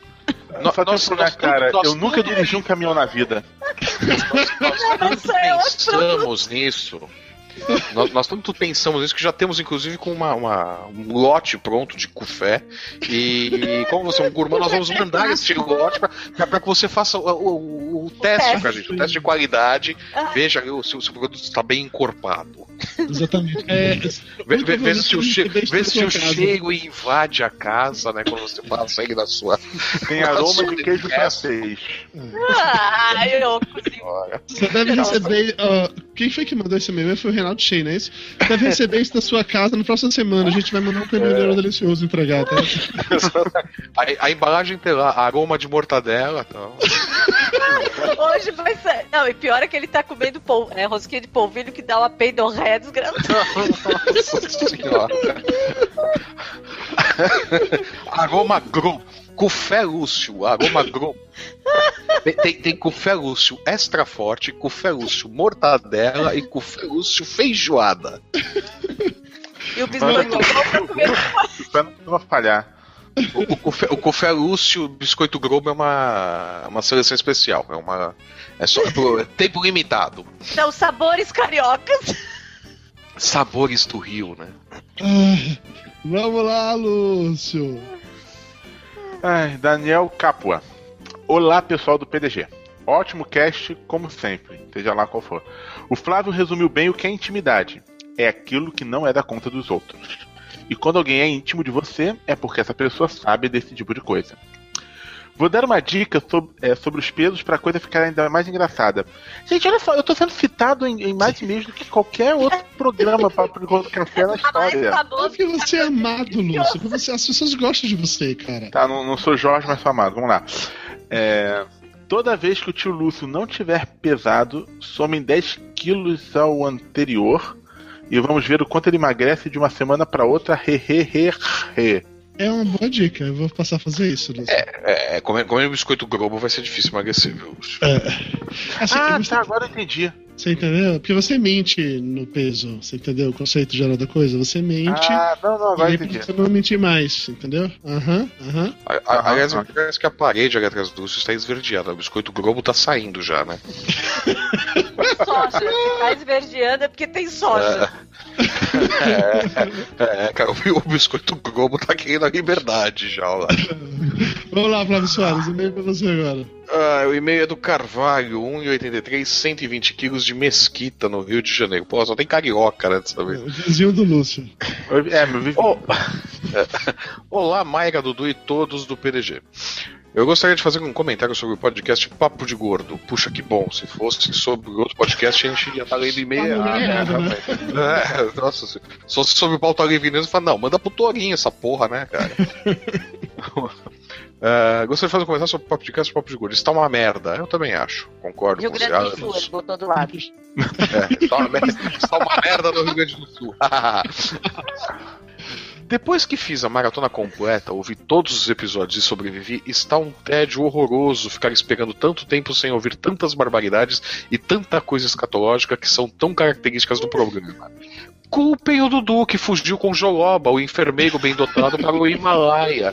[SPEAKER 5] No-
[SPEAKER 4] Só
[SPEAKER 5] nós- nós-
[SPEAKER 4] cara?
[SPEAKER 5] nós-
[SPEAKER 4] eu nunca dirigi um caminhão na vida.
[SPEAKER 5] Nós tanto
[SPEAKER 6] sei, eu
[SPEAKER 5] pensamos nisso. Nós, nós tanto pensamos nisso que já temos, inclusive, com uma, uma- um lote pronto de café. E como você é um gourmand, nós vamos mandar esse lote para que você faça o, o- o teste
[SPEAKER 6] teste.
[SPEAKER 5] pra gente, o teste de qualidade.
[SPEAKER 6] Ah.
[SPEAKER 5] Veja se, o- se o produto está bem encorpado.
[SPEAKER 2] Exatamente. É,
[SPEAKER 5] Ve-
[SPEAKER 2] muito
[SPEAKER 5] ve- Veja se o,
[SPEAKER 2] provavelmente
[SPEAKER 5] che-
[SPEAKER 2] dentro da
[SPEAKER 5] veja se o cheiro invade a casa, né? Quando você passa ele na sua.
[SPEAKER 4] Tem aroma de queijo
[SPEAKER 5] É.
[SPEAKER 4] francês.
[SPEAKER 6] Ai, eu consigo.
[SPEAKER 2] Você deve receber. ó, quem foi que mandou esse e-mail? Foi o Renato Shea, não é isso? Deve receber isso da sua casa na próxima semana. A gente vai mandar um caminhoneiro delicioso entregar, tá?
[SPEAKER 5] A, a embalagem tem lá aroma de mortadela e tal.
[SPEAKER 6] Hoje vai ser. Não, e pior é que ele tá comendo pol... é, rosquinha de polvilho que dá uma peidorré desgraçada.
[SPEAKER 5] Nossa senhora. aroma grom. Cufé Lúcio, aroma grom. Tem, tem, cufé Lúcio extra forte, cufé Lúcio mortadela e cufé Lúcio feijoada.
[SPEAKER 6] E o biscoito pra
[SPEAKER 4] não vai falhar.
[SPEAKER 5] O, o, cufé, o cufé Lúcio Biscoito Globo é uma, uma seleção especial. É uma. É só é tempo limitado.
[SPEAKER 6] Não, sabores cariocas.
[SPEAKER 5] Sabores do Rio, né?
[SPEAKER 2] Ah, vamos lá, Lúcio.
[SPEAKER 4] Ai, Daniel Capua. Olá, pessoal do PDG. Ótimo cast, como sempre, seja lá qual for. O Flávio resumiu bem o que é intimidade. É aquilo que não é da conta dos outros. E quando alguém é íntimo de você, é porque essa pessoa sabe desse tipo de coisa. Vou dar uma dica sobre, é, sobre os pesos para a coisa ficar ainda mais engraçada. Gente, olha só, eu tô sendo citado em, em mais e-mails do que qualquer outro programa para café na
[SPEAKER 6] Mais
[SPEAKER 4] história.
[SPEAKER 2] Porque você é amado, Lúcio. Porque você, as pessoas gostam de você, cara.
[SPEAKER 4] Tá, não, não sou Jorge, mas sou amado. Vamos lá. É, toda vez que o tio Lúcio não tiver pesado, somem 10 quilos ao anterior e vamos ver o quanto ele emagrece de uma semana para outra. He, he, he, he.
[SPEAKER 2] É uma boa dica. Eu vou passar a fazer isso, Lúcio.
[SPEAKER 5] É, comer, comer biscoito Globo vai ser difícil emagrecer, viu? Lúcio?
[SPEAKER 2] Assim,
[SPEAKER 4] Ah, tá, agora eu entendi.
[SPEAKER 2] Você entendeu? Porque você mente no peso. Você entendeu o conceito geral da coisa? Você mente.
[SPEAKER 4] Ah, não, não, agora entendi.
[SPEAKER 2] você não mentir mais, entendeu? Aham, aham.
[SPEAKER 5] A- a- Aliás,
[SPEAKER 4] Aham.
[SPEAKER 5] parece que a parede ali atrás do Lúcio está esverdeada. O biscoito Globo tá saindo já, né?
[SPEAKER 6] Soja. Se tá esverdeando é porque tem soja.
[SPEAKER 5] É, cara, o, biscoito Globo tá querendo a liberdade já, ó lá.
[SPEAKER 2] Vamos lá, Flávio Soares. E-mail pra você agora.
[SPEAKER 5] Ah, o e-mail é do Carvalho, 1,83, 120 quilos de mesquita no Rio de Janeiro. Pô, só tem carioca, né, dessa vez.
[SPEAKER 2] O vizinho do Lúcio.
[SPEAKER 4] É, meu.
[SPEAKER 5] Oh. Olá, Mayra, Dudu e todos do PDG. Eu gostaria de fazer um comentário sobre o podcast Papo de Gordo. Puxa, que bom. Se fosse sobre outro podcast, a gente ia estar lendo e-mail.
[SPEAKER 2] Tá
[SPEAKER 5] Ah,
[SPEAKER 2] errado, né?
[SPEAKER 5] rapaz. É, nossa, se se fosse sobre o pauta livre mesmo, eu falo, não, manda pro Torinho essa porra, né, cara? É, gostaria de fazer um comentário sobre o podcast Papo de Gordo. Está uma merda. Eu também acho. Concordo
[SPEAKER 6] Rio
[SPEAKER 5] com você.
[SPEAKER 6] Grande do Sul, ele botou do lado.
[SPEAKER 5] É, está uma merda, está uma merda no Rio Grande do Sul. Depois que fiz a maratona completa, ouvi todos os episódios e sobrevivi, está um tédio horroroso ficar esperando tanto tempo sem ouvir tantas barbaridades e tanta coisa escatológica que são tão características do programa. Culpem o Dudu que fugiu com Joloba, o enfermeiro bem dotado, para o Himalaia.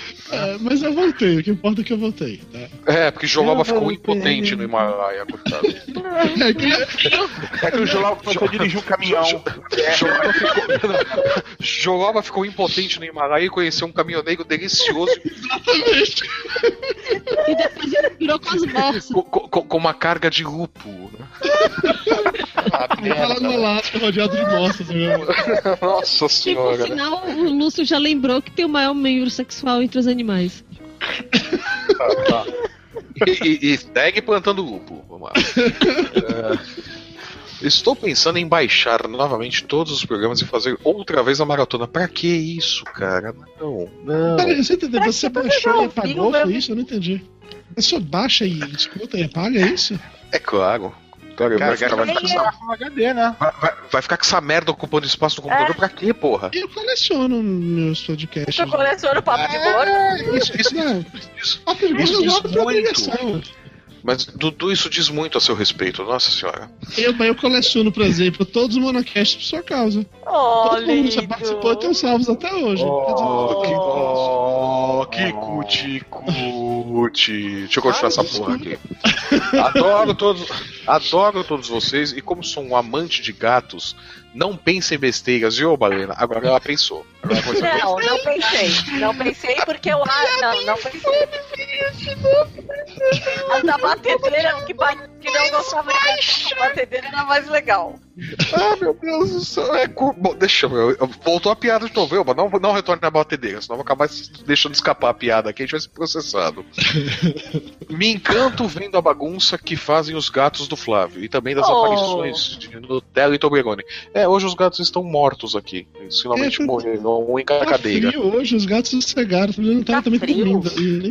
[SPEAKER 2] É, mas eu voltei, o que importa é que eu voltei. Tá?
[SPEAKER 5] É, porque Joloba
[SPEAKER 2] Eu
[SPEAKER 5] ficou impotente no Himalaia, coitado.
[SPEAKER 2] É que-
[SPEAKER 4] É que o Jolau começou a dirigir um caminhão.
[SPEAKER 5] Joloba ficou, Joloba ficou impotente no Himalaia e conheceu um caminhoneiro delicioso
[SPEAKER 2] Exatamente.
[SPEAKER 3] E depois ele virou com as bossas.
[SPEAKER 5] com, com- com uma carga de lúpulo. né? Ah,
[SPEAKER 2] lá no Alasca rodeado de moças, meu.
[SPEAKER 5] Nossa
[SPEAKER 3] E por
[SPEAKER 5] senhora.
[SPEAKER 3] sinal, o Lúcio já lembrou que tem o maior membro sexual entre os animais.
[SPEAKER 5] E, e, e segue plantando lúpulo. Vamos lá. É, Estou pensando em baixar novamente todos os programas e fazer outra vez a maratona. Pra que isso, cara? Não, não.
[SPEAKER 2] Peraí, você entendeu? Você baixou
[SPEAKER 6] você
[SPEAKER 2] e apagou,
[SPEAKER 6] ouviu,
[SPEAKER 2] foi
[SPEAKER 6] meu?
[SPEAKER 2] isso? Eu não entendi. A pessoa baixa e escuta e apaga, é isso?
[SPEAKER 5] É claro.
[SPEAKER 4] Cara,
[SPEAKER 5] vai, ficar, vai,
[SPEAKER 4] vai ficar com HD, né?
[SPEAKER 5] vai- vai ficar com essa merda ocupando espaço no computador pra quê, porra?
[SPEAKER 2] Eu coleciono meus podcasts.
[SPEAKER 6] Eu coleciono o papo de gordo.
[SPEAKER 5] É, isso, isso,
[SPEAKER 2] Não,
[SPEAKER 5] isso-
[SPEAKER 2] a pergunta
[SPEAKER 5] Isso
[SPEAKER 2] eu
[SPEAKER 5] diz
[SPEAKER 2] gosto de
[SPEAKER 5] muito.
[SPEAKER 2] obrigação.
[SPEAKER 5] Mas, Dudu, isso diz muito a seu respeito, nossa senhora.
[SPEAKER 2] Eu, mas eu coleciono, por exemplo, todos os monocasts por sua causa.
[SPEAKER 6] Oh,
[SPEAKER 2] Todo mundo que já
[SPEAKER 6] lindo.
[SPEAKER 2] participou tem salvos até hoje. Quer dizer,
[SPEAKER 5] Oh, que cuti-cuti. Deixa eu continuar essa porra aqui. Adoro todos, adoro todos vocês e como sou um amante de gatos, não pense em besteiras, viu, Balena? Agora ela pensou. Agora.
[SPEAKER 6] Não, não pensei. Não pensei porque eu acho. Não, não pensei. A da batedeira que, ba- que não gostava de a batedeira era mais legal.
[SPEAKER 5] Ah, meu Deus do céu. É cu... Bom, deixa eu, eu- Voltou a piada de novo, Elba. Não, não retorne na batedeira, senão eu vou acabar deixando escapar a piada aqui, a gente vai ser processado. Me encanto vendo a bagunça que fazem os gatos do Flávio e também das
[SPEAKER 6] Oh.
[SPEAKER 5] aparições de Nutella e Toblerone. É, hoje os gatos estão mortos aqui. Eles finalmente
[SPEAKER 2] É,
[SPEAKER 5] morreram, um em cada
[SPEAKER 2] Tá
[SPEAKER 5] cadeira.
[SPEAKER 2] frio hoje, os gatos sossegaram. Não tá,
[SPEAKER 6] Tá
[SPEAKER 2] também
[SPEAKER 6] frio?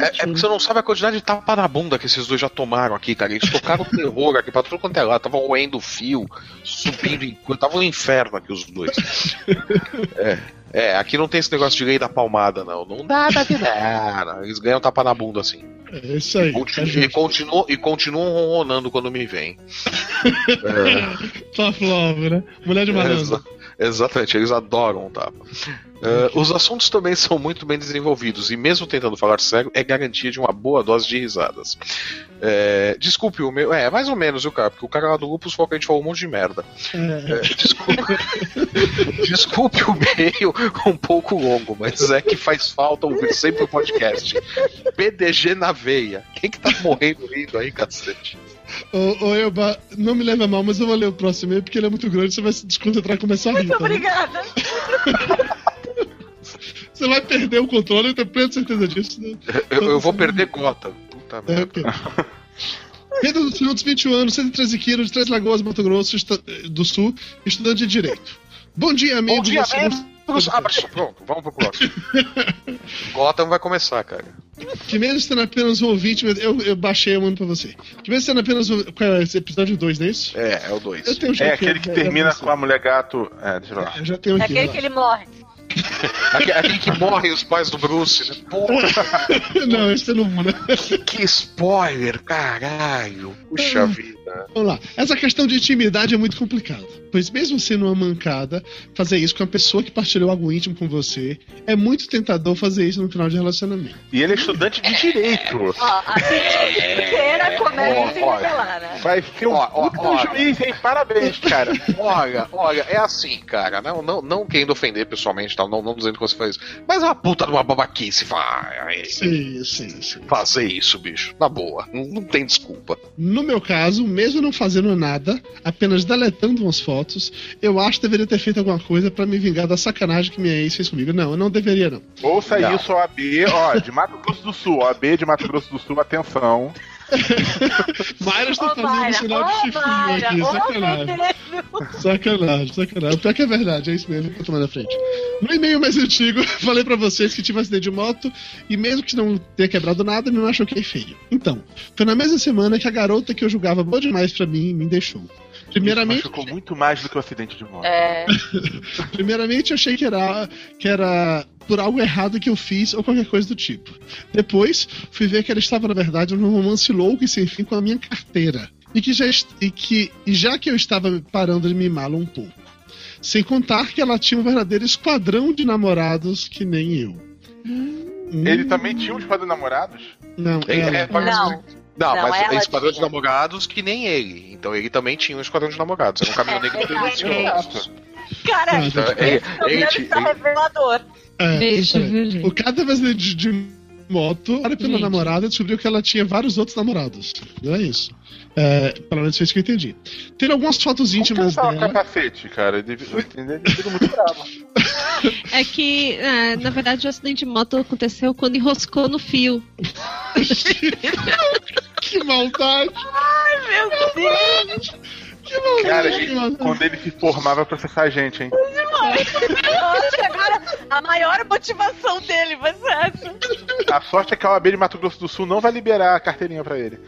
[SPEAKER 5] É, é porque você não sabe a quantidade de tapa na bunda que esses dois já tomaram aqui, cara. Eles tocaram terror aqui pra tudo quanto é lá. Tava roendo o fio, subindo em. Tava um inferno aqui os dois. É. É, aqui não tem esse negócio de lei da palmada, não. Não dá, dá nada. Eles ganham tapa na bunda assim.
[SPEAKER 2] É isso aí.
[SPEAKER 5] Continu-
[SPEAKER 2] tá
[SPEAKER 5] e, continuam, e continuam ronronando quando me vêm. É.
[SPEAKER 2] Tough love, né? Mulher de malandro.
[SPEAKER 5] Exa- exatamente, eles adoram o tapa. Eh, os assuntos também são muito bem desenvolvidos e, mesmo tentando falar sério, é garantia de uma boa dose de risadas. Eh, desculpe o meu. É, mais ou menos, viu, cara? Porque o cara lá do Lupus falou que a gente falou um monte de merda.
[SPEAKER 2] É.
[SPEAKER 5] Eh, desculpe, desculpe o meio um pouco longo, mas é que faz falta ouvir sempre o podcast. PDG na veia. Quem que tá morrendo rindo aí, cacete?
[SPEAKER 2] Ô, ô, Elba, não me leva mal, mas eu vou ler o próximo aí porque ele é muito grande, você vai se desconcentrar e começar a rir.
[SPEAKER 6] Muito
[SPEAKER 2] tá
[SPEAKER 6] obrigada.
[SPEAKER 2] Você vai perder o controle, eu tenho plena certeza disso. Né?
[SPEAKER 5] Eu, eu vou perder gota. Puta
[SPEAKER 2] É,
[SPEAKER 5] merda.
[SPEAKER 2] ok. Pedro dos Santos, 21 anos, 113 quilos, de Três Lagoas, Mato Grosso do Sul, estudante de Direito. Bom dia, amigos.
[SPEAKER 5] Bom dia, Ah, mas pronto, vamos pro próximo. Gotham vai começar, cara.
[SPEAKER 2] Que mesmo sendo apenas um ouvinte, eu, eu baixei o mando pra você. Que mesmo sendo apenas um. Qual é esse episódio 2, não é isso?
[SPEAKER 5] É, é o 2.
[SPEAKER 2] Eu tenho já
[SPEAKER 4] É
[SPEAKER 2] aqui,
[SPEAKER 4] aquele que
[SPEAKER 2] já-
[SPEAKER 4] termina com a mulher gato. É, deixa eu ver lá.
[SPEAKER 2] Eu já tenho
[SPEAKER 6] É
[SPEAKER 2] aqui.
[SPEAKER 6] aquele que ele morre.
[SPEAKER 5] Aquele, aquele que morre os pais do Bruce, né? Porra,
[SPEAKER 2] não, esse não, né?
[SPEAKER 5] que spoiler, caralho. Puxa vida.
[SPEAKER 2] Vamos lá. Essa questão de intimidade é muito complicada. Pois mesmo sendo uma mancada, fazer isso com a pessoa que partilhou algo íntimo com você, é muito tentador fazer isso no final de relacionamento.
[SPEAKER 4] E ele é estudante de direito.
[SPEAKER 6] Ó, a inteira começa a revelar, né?
[SPEAKER 4] Vai um
[SPEAKER 5] Ó, ó,
[SPEAKER 4] puta
[SPEAKER 5] ó.
[SPEAKER 4] juiz, hein? Parabéns, cara.
[SPEAKER 5] Olha, olha, é assim, cara. Não, não, não querendo ofender pessoalmente, tá? não, não dizendo que você faz isso. Mas é uma puta de uma babaquice vai
[SPEAKER 2] Sim, sim, sim.
[SPEAKER 5] fazer isso, bicho. Na boa. Não, não tem desculpa.
[SPEAKER 2] No meu caso, mesmo não fazendo nada, apenas deletando umas fotos, eu acho que deveria ter feito alguma coisa pra me vingar da sacanagem que minha ex fez comigo. Não, eu não deveria, não.
[SPEAKER 4] Ouça
[SPEAKER 5] Não.
[SPEAKER 4] isso, OAB, ó, de Mato Grosso do Sul, OAB de Mato Grosso do Sul, atenção.
[SPEAKER 2] Mayra está
[SPEAKER 6] Ô,
[SPEAKER 2] fazendo
[SPEAKER 6] Mayra,
[SPEAKER 2] sinal de chifrinho aqui, sacanagem. Sacanagem, sacanagem. Pior que é verdade, é isso mesmo, vou tomar na frente. No e-mail mais antigo, falei pra vocês que tive um acidente de moto e mesmo que não tenha quebrado nada, me machuquei feio. Então, foi na mesma semana que a garota que eu julgava boa demais pra mim me deixou. Primeiramente,
[SPEAKER 4] Ficou muito mais do que o acidente de moto.
[SPEAKER 6] É,
[SPEAKER 2] primeiramente eu achei que era, que era por algo errado que eu fiz ou qualquer coisa do tipo. Depois, fui ver que ela estava, na verdade, num romance louco e sem fim com a minha carteira. E que já, e que, e já que eu estava parando de mimá-la um pouco. Sem contar que ela tinha um verdadeiro esquadrão de namorados que nem eu. Hum,
[SPEAKER 4] Ele também tinha uns quadros namorados?
[SPEAKER 2] Não,
[SPEAKER 5] É,
[SPEAKER 2] ela.
[SPEAKER 5] é,
[SPEAKER 6] não.
[SPEAKER 5] Não,
[SPEAKER 6] Não,
[SPEAKER 5] mas
[SPEAKER 6] ela
[SPEAKER 5] é esquadrão de
[SPEAKER 6] tinha.
[SPEAKER 5] namorados que nem ele. Então ele também tinha um esquadrão de namorados. Era um caminhão negro que
[SPEAKER 6] É,
[SPEAKER 5] ele
[SPEAKER 4] Exato.
[SPEAKER 6] Cara,
[SPEAKER 5] Então, ele,
[SPEAKER 6] programa
[SPEAKER 5] ele,
[SPEAKER 6] está
[SPEAKER 5] ele.
[SPEAKER 2] É, é.
[SPEAKER 3] viu, gente?
[SPEAKER 2] O cada vez de, de moto, para pela
[SPEAKER 3] Gente.
[SPEAKER 2] namorada, descobriu que ela tinha vários outros namorados. Não é isso. É, pelo menos foi isso que eu entendi. Tem algumas fotos
[SPEAKER 4] Como que
[SPEAKER 2] íntimas
[SPEAKER 4] ele tava
[SPEAKER 2] dela.
[SPEAKER 4] capacete, cara? Devia, eu entendi, ele devia muito bravo.
[SPEAKER 3] É que, é, na verdade, o acidente de moto aconteceu quando enroscou no fio.
[SPEAKER 2] que maldade!
[SPEAKER 6] Meu Deus.
[SPEAKER 2] Que maldade!
[SPEAKER 4] Cara,
[SPEAKER 2] maldade.
[SPEAKER 4] quando ele se formar, vai processar a gente, hein?
[SPEAKER 6] Nossa, agora a maior motivação dele vai ser essa.
[SPEAKER 4] A sorte é que a OAB de Mato Grosso do Sul não vai liberar a carteirinha pra ele.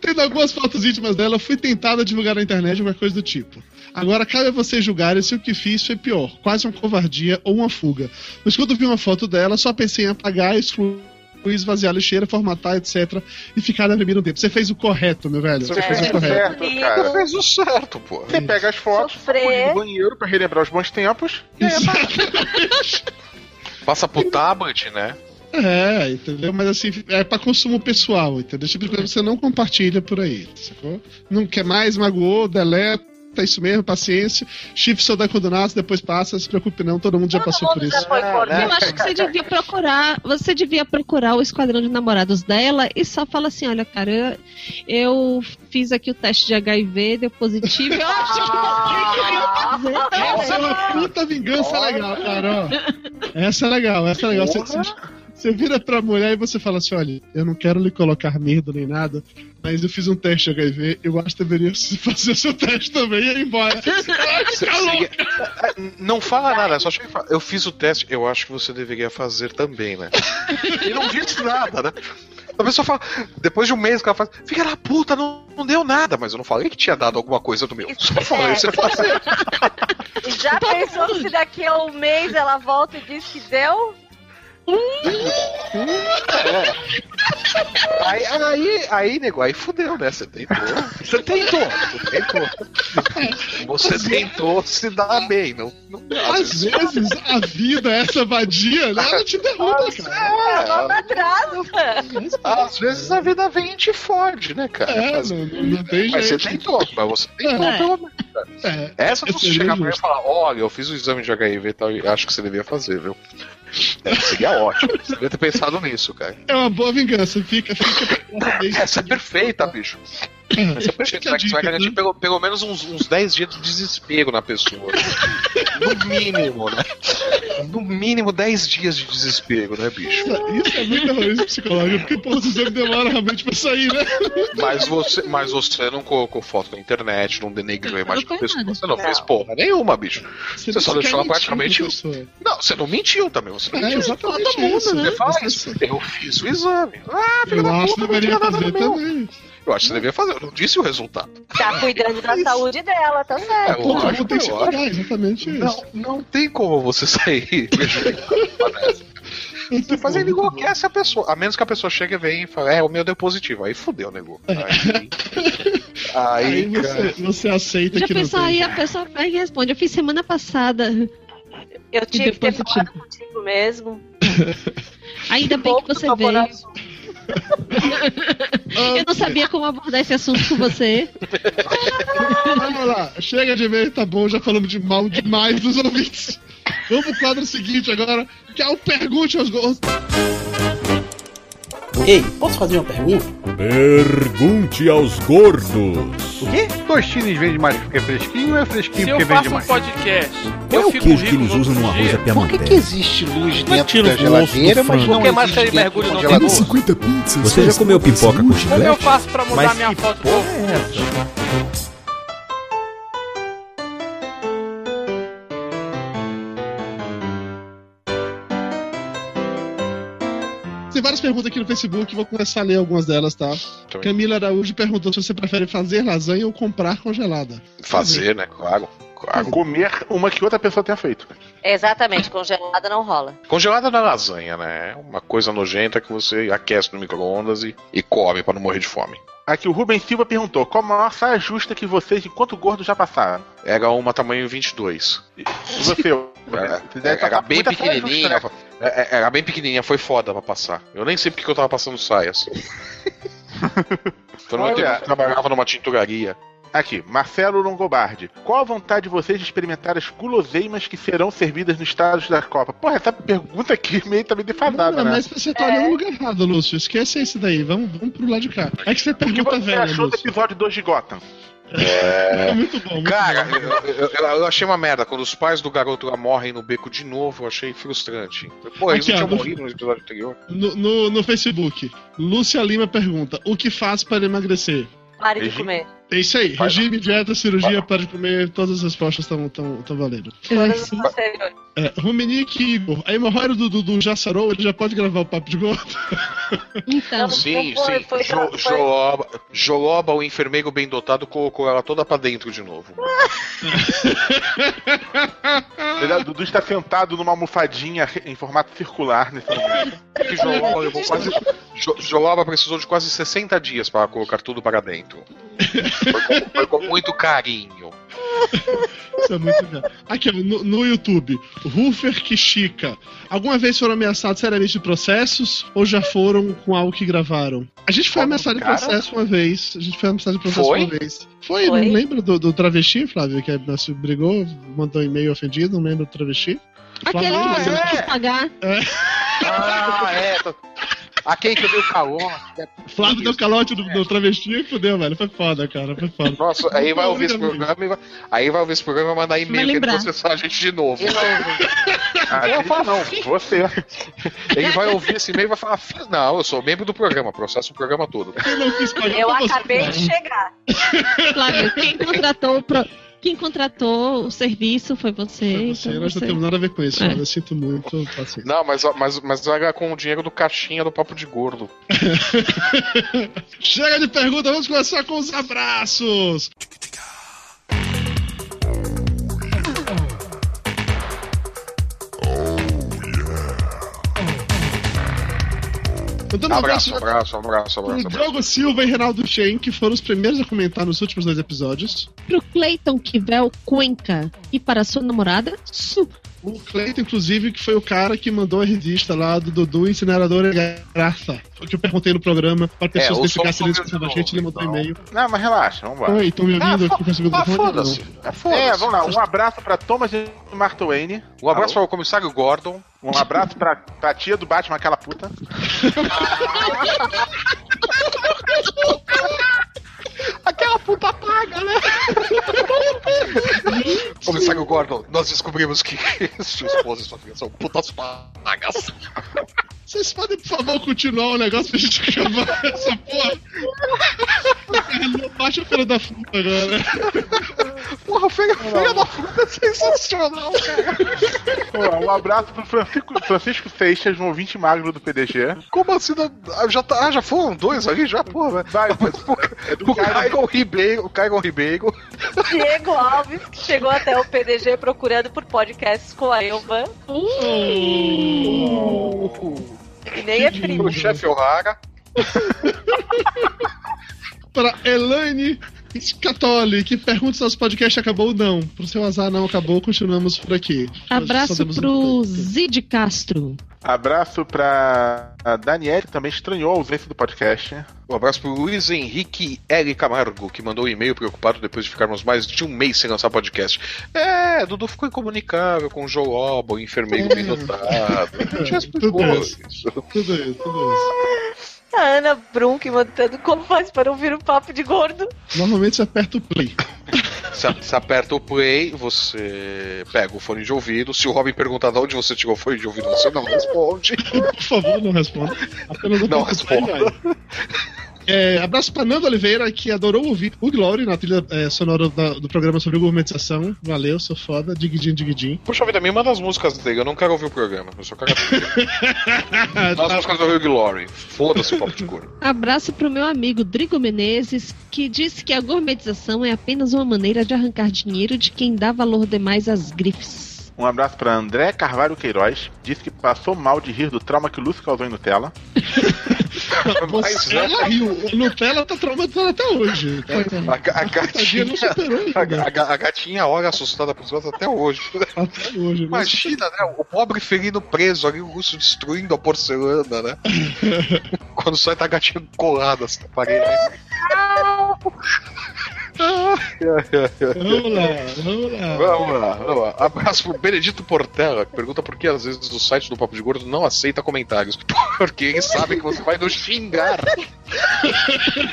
[SPEAKER 2] Tendo algumas fotos íntimas dela, fui tentada divulgar na internet alguma coisa do tipo. Agora cabe a vocês julgarem se o que fiz foi pior, quase uma covardia ou uma fuga. Mas quando vi uma foto dela, só pensei em apagar, excluir, esvaziar a lixeira, formatar, etc. E ficar na primeira tempo. Você fez o correto, meu velho. Você
[SPEAKER 4] Você
[SPEAKER 2] fez o correto.
[SPEAKER 4] certo, cara.
[SPEAKER 5] fez o certo, pô.
[SPEAKER 4] Você pega as fotos, põe no banheiro pra relembrar os bons tempos. e aí
[SPEAKER 5] Passa pro tablet, né?
[SPEAKER 2] É, entendeu? Mas assim, é pra consumo pessoal, entendeu? Tipo de coisa que você não compartilha por aí, sacou? Não quer mais, magoou, deleta, é isso mesmo, paciência. Chifre só dá condenados, depois passa, se preocupe não, todo mundo já passou por
[SPEAKER 6] mundo
[SPEAKER 2] isso.
[SPEAKER 6] já foi
[SPEAKER 4] É,
[SPEAKER 6] por
[SPEAKER 4] né?
[SPEAKER 3] Eu acho que você devia procurar, você devia procurar o esquadrão de namorados dela e só fala assim, olha, cara, eu, eu fiz aqui o teste de HIV, deu positivo, eu acho que você devia fazer
[SPEAKER 2] Essa é uma puta vingança legal, cara. ó. Essa é legal, essa é legal. Você, você- vira pra mulher e você fala assim: olha, eu não quero lhe colocar medo nem nada, mas eu fiz um teste de HIV, eu acho que deveria fazer seu teste também e ir embora.
[SPEAKER 5] Cê- seria- Não fala nada, só chega e fala, eu fiz o teste, eu acho que você deveria fazer também, né? e não disse nada, né? A pessoa fala, depois de um mês que ela fala, fica na puta, não, não deu nada, mas eu não falei que tinha dado alguma coisa do meu. Só falei,
[SPEAKER 6] É.
[SPEAKER 5] você fazer.
[SPEAKER 6] E já pensou se daqui a um mês ela volta e diz que deu?
[SPEAKER 5] Aí, aí, aí, nego, aí fudeu, né? Você tentou. Você tentou. Você tentou. Você tentou se dar bem. Não, não,
[SPEAKER 2] Às vezes a vida, essa vadia, né? Ela te derruba, cara.
[SPEAKER 6] É, atrás.
[SPEAKER 5] Às vezes a vida vem e te fode, né, cara?
[SPEAKER 2] É,
[SPEAKER 5] Mas-
[SPEAKER 2] não, não, tem
[SPEAKER 5] Mas você
[SPEAKER 2] jeito.
[SPEAKER 5] tentou, mas você tentou
[SPEAKER 3] É.
[SPEAKER 5] pelo menos.
[SPEAKER 2] É,
[SPEAKER 5] Essa
[SPEAKER 2] é
[SPEAKER 5] você chegar pra mim e falar, olha, eu fiz o exame de HIV e tal, e acho que você devia fazer, viu? É, seria ótimo. Você devia ter pensado nisso, cara.
[SPEAKER 2] É uma boa vingança, fica, fica.
[SPEAKER 5] Essa é perfeita, bicho. Essa é perfeita. Vai, vai garantir pelo, pelo menos uns, uns 10 dias de desespero na pessoa. No mínimo, né? No mínimo 10 dias de desespero, né, bicho?
[SPEAKER 2] Isso é muito terrorismo psicológico, porque o exame demora realmente pra sair, né?
[SPEAKER 5] Mas você, mas você não colocou foto na internet, não denegriu a imagem da
[SPEAKER 3] Não
[SPEAKER 5] pessoa.
[SPEAKER 3] nada.
[SPEAKER 5] Você não,
[SPEAKER 6] Não.
[SPEAKER 5] fez porra nenhuma, bicho. Você só
[SPEAKER 2] quer
[SPEAKER 5] deixou ela
[SPEAKER 2] mentir
[SPEAKER 5] praticamente-. Não, você não mentiu também. Você
[SPEAKER 2] É,
[SPEAKER 5] mentiu.
[SPEAKER 2] exatamente
[SPEAKER 3] todo mundo,
[SPEAKER 2] isso.
[SPEAKER 3] né?
[SPEAKER 5] Você fala
[SPEAKER 2] Você-
[SPEAKER 5] isso. Eu fiz o exame. Ah, filho
[SPEAKER 2] Eu
[SPEAKER 5] da
[SPEAKER 2] acho que
[SPEAKER 5] puta, não
[SPEAKER 2] deveria
[SPEAKER 5] tinha nada
[SPEAKER 2] fazer
[SPEAKER 5] no meu.
[SPEAKER 2] também.
[SPEAKER 5] Eu acho que você deveria fazer. Eu não disse o resultado.
[SPEAKER 6] Tá cuidando da saúde dela, tá
[SPEAKER 5] É,
[SPEAKER 6] certo.
[SPEAKER 2] Todo mundo
[SPEAKER 5] lógico,
[SPEAKER 2] tem que cuidar, exatamente isso.
[SPEAKER 5] Não, não tem como você sair. Você faz ele enlouquece a pessoa. A menos que a pessoa chegue e venha e fale, é, o meu deu positivo. Aí fudeu, nego. Aí, aí,
[SPEAKER 2] Aí
[SPEAKER 5] cara.
[SPEAKER 2] você, você aceita
[SPEAKER 3] Já
[SPEAKER 2] que não
[SPEAKER 3] pensou
[SPEAKER 2] tem.
[SPEAKER 3] aí, a pessoa pega e responde. Eu fiz semana passada.
[SPEAKER 6] Eu tive que ter
[SPEAKER 3] positivo.
[SPEAKER 6] falado contigo mesmo.
[SPEAKER 3] Ainda bem que você veio. Eu não sabia como abordar esse assunto com você.
[SPEAKER 2] Vamos lá, chega de e-mail, tá bom, já falamos de mal demais dos ouvintes. Vamos pro quadro seguinte agora, que é o Pergunte aos Gordos.
[SPEAKER 8] Ei, posso fazer uma pergunta?
[SPEAKER 1] Pergunte aos gordos.
[SPEAKER 8] O quê?
[SPEAKER 9] Tostines vende mais porque é fresquinho ou é fresquinho
[SPEAKER 10] Se eu
[SPEAKER 9] porque vende
[SPEAKER 10] faço um
[SPEAKER 9] mais?
[SPEAKER 10] podcast,
[SPEAKER 1] Qual é
[SPEAKER 10] eu
[SPEAKER 1] o
[SPEAKER 10] fico
[SPEAKER 1] queijo que
[SPEAKER 10] rico
[SPEAKER 1] eles
[SPEAKER 10] no
[SPEAKER 1] usam no arroz
[SPEAKER 10] dia.
[SPEAKER 1] à
[SPEAKER 11] Por que,
[SPEAKER 1] piamonte?
[SPEAKER 11] que existe luz dentro da
[SPEAKER 9] o osso do
[SPEAKER 11] geladeira, mas
[SPEAKER 9] frango.
[SPEAKER 11] não
[SPEAKER 10] Por que mais
[SPEAKER 11] existe dentro do
[SPEAKER 10] mergulho não
[SPEAKER 11] congelador?
[SPEAKER 10] tem
[SPEAKER 12] 50 pizzas.
[SPEAKER 1] Você já comeu pipoca com chiclete?
[SPEAKER 10] Como eu faço pra mudar
[SPEAKER 9] Mas
[SPEAKER 10] minha
[SPEAKER 9] que
[SPEAKER 10] foto do
[SPEAKER 2] várias perguntas aqui no Facebook, vou começar a ler algumas delas, tá?
[SPEAKER 5] Também.
[SPEAKER 2] Camila Araújo perguntou se você prefere fazer lasanha ou comprar congelada.
[SPEAKER 5] Fazer, né? Claro. Claro.
[SPEAKER 4] Comer uma que outra pessoa tenha feito.
[SPEAKER 6] Exatamente, congelada não rola.
[SPEAKER 5] Congelada na lasanha, né? É Uma coisa nojenta que você aquece no micro-ondas e, e come pra não morrer de fome.
[SPEAKER 4] Aqui o Rubens Silva perguntou: qual a maior saia justa que vocês, enquanto gordo, já passaram?
[SPEAKER 5] Era uma tamanho 22.
[SPEAKER 4] E você?
[SPEAKER 5] Era,
[SPEAKER 4] Você deve
[SPEAKER 5] era
[SPEAKER 4] passar
[SPEAKER 5] bem pequenininha.
[SPEAKER 4] justa, né?
[SPEAKER 5] É- é- Era bem pequenininha, foi foda pra passar. Eu nem sei porque que eu tava passando saias. Foi no
[SPEAKER 4] Olha.
[SPEAKER 5] tempo que trabalhava numa tinturaria.
[SPEAKER 4] Aqui, Marcelo Longobardi. Qual a vontade de vocês de experimentar as guloseimas que serão servidas nos estádios da Copa? Porra, essa pergunta aqui meio também defasada,
[SPEAKER 2] Não,
[SPEAKER 4] né?
[SPEAKER 2] mas você tá olhando no lugar errado, Lúcio. Esquece esse daí. Vamos, vamos pro lado de cá. É que você
[SPEAKER 4] O que
[SPEAKER 2] pergunta
[SPEAKER 4] você
[SPEAKER 2] velha,
[SPEAKER 4] achou do
[SPEAKER 2] Lúcio.
[SPEAKER 4] episódio 2 de Gotham?
[SPEAKER 2] É muito bom. Muito
[SPEAKER 5] Cara,
[SPEAKER 2] bom.
[SPEAKER 5] eu, eu- eu- achei uma merda. Quando os pais do garoto lá morrem no beco de novo, eu achei frustrante. Pô, eles
[SPEAKER 2] Aqui,
[SPEAKER 5] não
[SPEAKER 2] ó,
[SPEAKER 5] tinham
[SPEAKER 2] no-
[SPEAKER 5] morrido no episódio anterior.
[SPEAKER 2] No, no, no Facebook, Lúcia Lima pergunta: O que faz para emagrecer?
[SPEAKER 6] Pare de comer.
[SPEAKER 2] É isso aí.
[SPEAKER 5] Vai
[SPEAKER 2] Regime, dieta, cirurgia, para de comer, todas as respostas estão valendo.
[SPEAKER 6] Todas as anteriores.
[SPEAKER 2] É, Rumenique Igor, a hemorroida do Dudu já sarou, ele já pode gravar o papo de gordo?
[SPEAKER 3] Então,
[SPEAKER 5] Sim,
[SPEAKER 6] foi-
[SPEAKER 5] sim.
[SPEAKER 6] foi-
[SPEAKER 5] Jo- Joloba, Joloba, o enfermeiro bem dotado, colocou ela toda pra dentro de novo.
[SPEAKER 4] Ele- O Dudu está sentado numa almofadinha em formato circular nesse momento.
[SPEAKER 5] Que Joloba quase. Jo- Joloba precisou de quase 60 dias para colocar tudo para dentro. Foi com, foi com muito carinho.
[SPEAKER 2] Isso é muito legal. Aqui, ó, no, no YouTube, Rufer Kishika. Alguma vez foram ameaçados seriamente de processos ou já foram com algo que gravaram? A gente foi
[SPEAKER 4] Como,
[SPEAKER 2] ameaçado de processo uma vez. A gente foi ameaçado de processo
[SPEAKER 5] Foi?
[SPEAKER 2] uma vez. Foi,
[SPEAKER 6] Foi?
[SPEAKER 2] não lembra do, do travesti, Flávio? Que a- se brigou, mandou e-mail ofendido, não lembra do travesti?
[SPEAKER 3] aquele que você não
[SPEAKER 5] é.
[SPEAKER 3] quis pagar.
[SPEAKER 5] Ah, é. tô- Aquele que deu calor.
[SPEAKER 2] Flávio deu calote do, do travesti e fudeu, velho. Foi foda, cara. Foi foda.
[SPEAKER 5] Nossa, aí vai ouvir esse programa e vai, aí vai ouvir esse programa e vai mandar e-mail
[SPEAKER 3] Vai
[SPEAKER 5] querendo
[SPEAKER 3] lembrar.
[SPEAKER 5] processar a gente de novo.
[SPEAKER 4] A gente não, você.
[SPEAKER 5] Ele vai ouvir esse e-mail e vai falar: "Filho, Não, eu sou membro do programa, processo o programa todo.
[SPEAKER 2] Quem
[SPEAKER 6] Eu
[SPEAKER 2] você,
[SPEAKER 6] acabei de chegar.
[SPEAKER 3] Flávio, quem contratou o pro- Quem contratou o serviço foi você.
[SPEAKER 2] Foi você,
[SPEAKER 3] então
[SPEAKER 2] nós não temos nada a ver com isso,
[SPEAKER 3] É.
[SPEAKER 2] Eu sinto muito. Paciência.
[SPEAKER 5] Não, mas, mas, mas era com o dinheiro do caixinha do Papo de Gordo.
[SPEAKER 2] Chega de pergunta, vamos começar com os abraços. Mandando um
[SPEAKER 5] Abraço,
[SPEAKER 2] abraço
[SPEAKER 5] abraço, abraço,
[SPEAKER 2] pro
[SPEAKER 5] abraço. abraço.
[SPEAKER 2] Diogo Silva e Reinaldo Shen, que foram os primeiros a comentar nos últimos dois episódios.
[SPEAKER 3] Pro Cleiton Kivel Cuenca e para sua namorada, Su.
[SPEAKER 2] O Cleiton, inclusive, que foi o cara que mandou a revista lá do Dudu Incinerador e Graça. Que eu perguntei no programa para pessoas
[SPEAKER 5] É, o
[SPEAKER 2] se ele
[SPEAKER 5] sumiu de
[SPEAKER 2] escutava a gente, ele mandou
[SPEAKER 5] então.
[SPEAKER 2] e-mail.
[SPEAKER 4] Não, mas relaxa, vambora.
[SPEAKER 2] Oi, estão me ouvindo?
[SPEAKER 5] Ah,
[SPEAKER 2] o segundo
[SPEAKER 5] Ah, foda-se. É,
[SPEAKER 4] É,
[SPEAKER 5] foda-se.
[SPEAKER 4] vamos lá. Um abraço pra Thomas e Martha Wayne.
[SPEAKER 5] Um abraço para o comissário Gordon.
[SPEAKER 4] Um abraço pra, pra tia do Batman, aquela puta.
[SPEAKER 5] Aquela puta paga, né? comissário Gordon, nós descobrimos que sua esposa e sua filha são putas pagas.
[SPEAKER 2] Vocês podem, por favor, continuar o negócio pra gente acabar essa porra? Não baixa o filho da puta agora.
[SPEAKER 5] Porra, feia, feia da puta é sensacional, cara.
[SPEAKER 4] Pô, um abraço pro Francisco, Francisco Seixas, um ouvinte magro do PDG.
[SPEAKER 5] Como assim? não- ah, Já, tá, ah, já foram dois ali? Já, porra, velho.
[SPEAKER 4] Vai, é do
[SPEAKER 5] O
[SPEAKER 4] Cairo.
[SPEAKER 5] Caigon Ribeiro, o Caigon Ribeiro.
[SPEAKER 6] Diego Alves, que chegou até o PDG procurando por podcasts com a Elvan. E nem é primo.
[SPEAKER 5] O chefe O'Hara.
[SPEAKER 2] Para Elaine Scatoli, que pergunta se nosso podcast acabou ou não. Pro seu azar, não acabou, continuamos por aqui.
[SPEAKER 3] Abraço
[SPEAKER 2] um
[SPEAKER 3] pro
[SPEAKER 2] tempo.
[SPEAKER 3] Zid Castro.
[SPEAKER 4] Abraço pra a Daniele, que também estranhou a ausência do podcast.
[SPEAKER 5] Um abraço pro Luiz Henrique L. Camargo, que mandou um e-mail preocupado depois de ficarmos mais de um mês sem lançar podcast. É, Dudu ficou incomunicável com o Joe Lobo, o enfermeiro bem dotado.
[SPEAKER 2] Tudo
[SPEAKER 5] isso.
[SPEAKER 2] Tudo isso, tudo isso.
[SPEAKER 6] A Ana Brunk mandando como faz para ouvir o papo de gordo.
[SPEAKER 2] Normalmente você aperta o play.
[SPEAKER 5] Você, você aperta o play, você pega o fone de ouvido. Se o Robin perguntar de onde você tirou o fone de ouvido, você não responde.
[SPEAKER 2] Por favor, não responda. Apenas
[SPEAKER 5] Não responda.
[SPEAKER 2] É, abraço pra Nando Oliveira, que adorou ouvir o Glory na trilha é, sonora da- do programa sobre gourmetização. Valeu, sou foda. Digidin, digidin.
[SPEAKER 5] Puxa vida, me manda as músicas dele, eu não quero ouvir o programa. Eu só quero. As
[SPEAKER 2] Tá.
[SPEAKER 5] músicas do Glory. Foda-se o papo de cor.
[SPEAKER 3] Abraço pro meu amigo Drigo Menezes, que disse que a gourmetização é apenas uma maneira de arrancar dinheiro de quem dá valor demais às grifes.
[SPEAKER 4] Um abraço pra André Carvalho Queiroz. Disse que passou mal de rir do trauma que o Lúcio causou em Nutella.
[SPEAKER 5] Mas,
[SPEAKER 2] Você
[SPEAKER 5] né?
[SPEAKER 2] ela riu. O Nutella tá traumatizado até hoje. Tá,
[SPEAKER 5] A, a
[SPEAKER 2] Tadinha
[SPEAKER 5] gatinha.
[SPEAKER 2] não superou
[SPEAKER 5] A,
[SPEAKER 2] ainda.
[SPEAKER 5] a ga- a gatinha olha assustada pros outros até hoje.
[SPEAKER 2] Até hoje.
[SPEAKER 5] Imagina, né? O pobre felino preso ali, o russo destruindo a porcelana, né? Quando sai tá a gatinha colada assim na parede.
[SPEAKER 2] Vamos lá, vamos lá.
[SPEAKER 5] Vamos lá, vamos lá. Abraço pro Benedito Portela, que pergunta por que às vezes o site do Papo de Gordo não aceita comentários. Porque eles sabem que você vai nos xingar.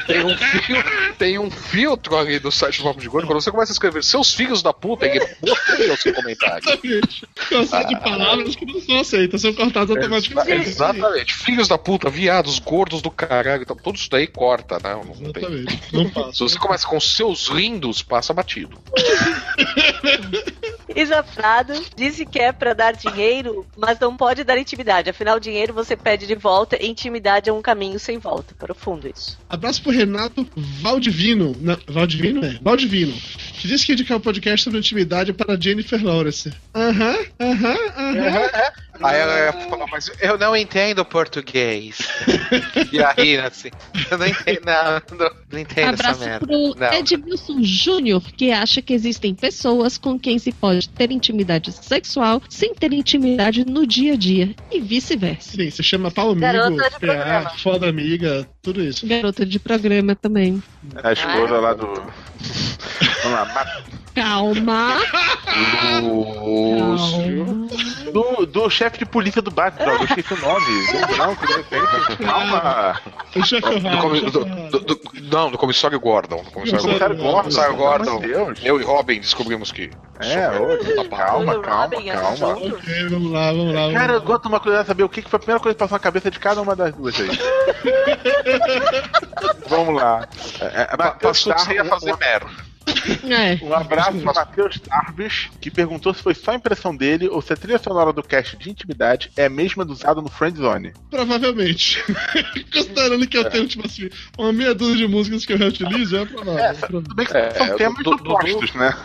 [SPEAKER 5] Tem um, fil- tem um filtro ali do site do Papo de Gordo, quando você começa a escrever seus filhos da puta, ele bloqueia o seu comentário.
[SPEAKER 2] Exatamente. Cansado de palavras que não são aceitas, são cortadas automaticamente.
[SPEAKER 5] Exatamente. Filhos da puta, viados, gordos do caralho, então, tudo isso daí corta, né? Não tem.
[SPEAKER 2] Exatamente. Não faço.
[SPEAKER 5] Se você começa com seus lindos, passa batido.
[SPEAKER 6] Isa Prado disse que é pra dar dinheiro, mas não pode dar intimidade. Afinal, dinheiro você pede de volta e intimidade é um caminho sem volta. Profundo isso.
[SPEAKER 2] Abraço pro Renato Valdivino. Não, Valdivino? É. Valdivino. Que disse que ia indicar o podcast sobre intimidade para Jennifer Lawrence. Aham, aham, aham.
[SPEAKER 5] Aí ela falar, mas eu não entendo português. e aí, assim, eu não entendo, não, não, não entendo essa
[SPEAKER 3] Abraço
[SPEAKER 5] merda.
[SPEAKER 3] pro
[SPEAKER 5] Não.
[SPEAKER 3] Edmilson Júnior, que acha que existem pessoas com quem se pode ter intimidade sexual sem ter intimidade no dia a dia, e vice-versa.
[SPEAKER 2] Sim, se chama pau amigo. PA, foda amiga, tudo isso.
[SPEAKER 3] Garota de programa também.
[SPEAKER 4] A esposa lá do. Vamos lá, Ma-
[SPEAKER 3] Calma.
[SPEAKER 5] Lúcio.
[SPEAKER 3] Calma.
[SPEAKER 4] do, do chefe de polícia do Batman, eu esqueci o nome. Um branco, de repente. Calma.
[SPEAKER 2] O chefe
[SPEAKER 5] Do
[SPEAKER 2] chefe
[SPEAKER 5] do- do- do- não, do comissário Gordon. Do comissário
[SPEAKER 2] Comissário
[SPEAKER 5] Gordon.
[SPEAKER 2] Gordon.
[SPEAKER 5] Comissário. Eu e Robin descobrimos que.
[SPEAKER 4] É, hoje. Calma, calma, calma.
[SPEAKER 2] Ok, vamos lá, vamos lá.
[SPEAKER 4] Cara, eu gosto de uma curiosidade saber o que que foi a primeira coisa que passou na cabeça de cada uma das duas aí. Vamos lá.
[SPEAKER 5] É, passou que você ia fazer merda.
[SPEAKER 3] É.
[SPEAKER 4] Um abraço para Matheus Tarbes, que perguntou se foi só impressão dele ou se a trilha sonora do cast de intimidade é a mesma do usado no Friendzone.
[SPEAKER 2] Provavelmente. Considerando que eu tenho, tipo assim, uma meia dúzia de músicas que eu reutilizo, é provável.
[SPEAKER 4] Tudo bem que
[SPEAKER 5] É,
[SPEAKER 4] são
[SPEAKER 5] do-
[SPEAKER 4] temas
[SPEAKER 5] do- do-
[SPEAKER 4] opostos, né?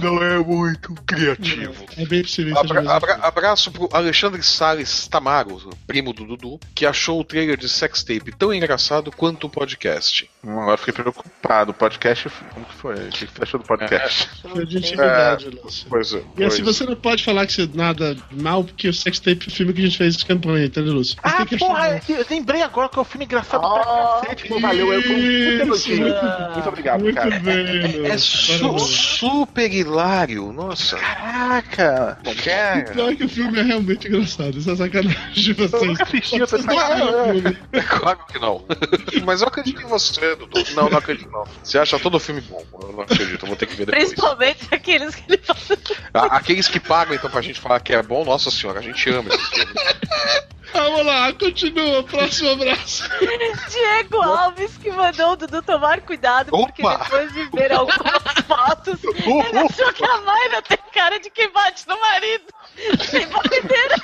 [SPEAKER 5] Não é muito criativo.
[SPEAKER 2] É bem possível
[SPEAKER 5] Abra- abra- abraço pro Alexandre Salles Tamaro, primo do Dudu, que achou o trailer de Sextape tão engraçado quanto o podcast.
[SPEAKER 4] Hum, agora fiquei preocupado. O podcast, como que foi? O que você achou do podcast?
[SPEAKER 2] Foi de intimidade, Lúcio.
[SPEAKER 5] Pois é.
[SPEAKER 2] E assim,
[SPEAKER 5] pois
[SPEAKER 2] você não pode falar que você nada mal, porque o sextape é o filme que a gente fez de campanha, entendeu, Lúcio? Você
[SPEAKER 4] Ah,
[SPEAKER 2] que achar
[SPEAKER 4] porra,
[SPEAKER 2] bom.
[SPEAKER 4] eu lembrei agora que é um filme engraçado
[SPEAKER 6] Oh,
[SPEAKER 4] pra cacete. Pô, valeu, eu muito elogio.
[SPEAKER 2] muito-
[SPEAKER 4] Muito obrigado,
[SPEAKER 2] Muito
[SPEAKER 4] cara.
[SPEAKER 2] bem, Lúcio.
[SPEAKER 5] É su- super hilário, nossa.
[SPEAKER 4] Caraca!
[SPEAKER 5] Não quer?
[SPEAKER 2] Pior que o filme é realmente engraçado, isso é sacanagem de
[SPEAKER 4] Eu
[SPEAKER 2] vocês.
[SPEAKER 4] nunca assisti essa
[SPEAKER 2] o.
[SPEAKER 5] É claro que não. Mas eu acredito em você, Dudu. Não, não acredito não. Você acha todo filme bom? Eu não acredito, eu vou ter que ver depois.
[SPEAKER 6] Principalmente aqueles que ele fala.
[SPEAKER 5] Aqueles que pagam então pra gente falar que é bom, nossa senhora, a gente ama esses filmes.
[SPEAKER 2] Vamos lá, continua, próximo abraço.
[SPEAKER 6] Diego Alves que mandou o Dudu tomar cuidado, porque
[SPEAKER 5] Opa!
[SPEAKER 6] depois de ver algumas fotos, ele achou que a Mayra tem cara de quem bate no marido. Tem batedeira.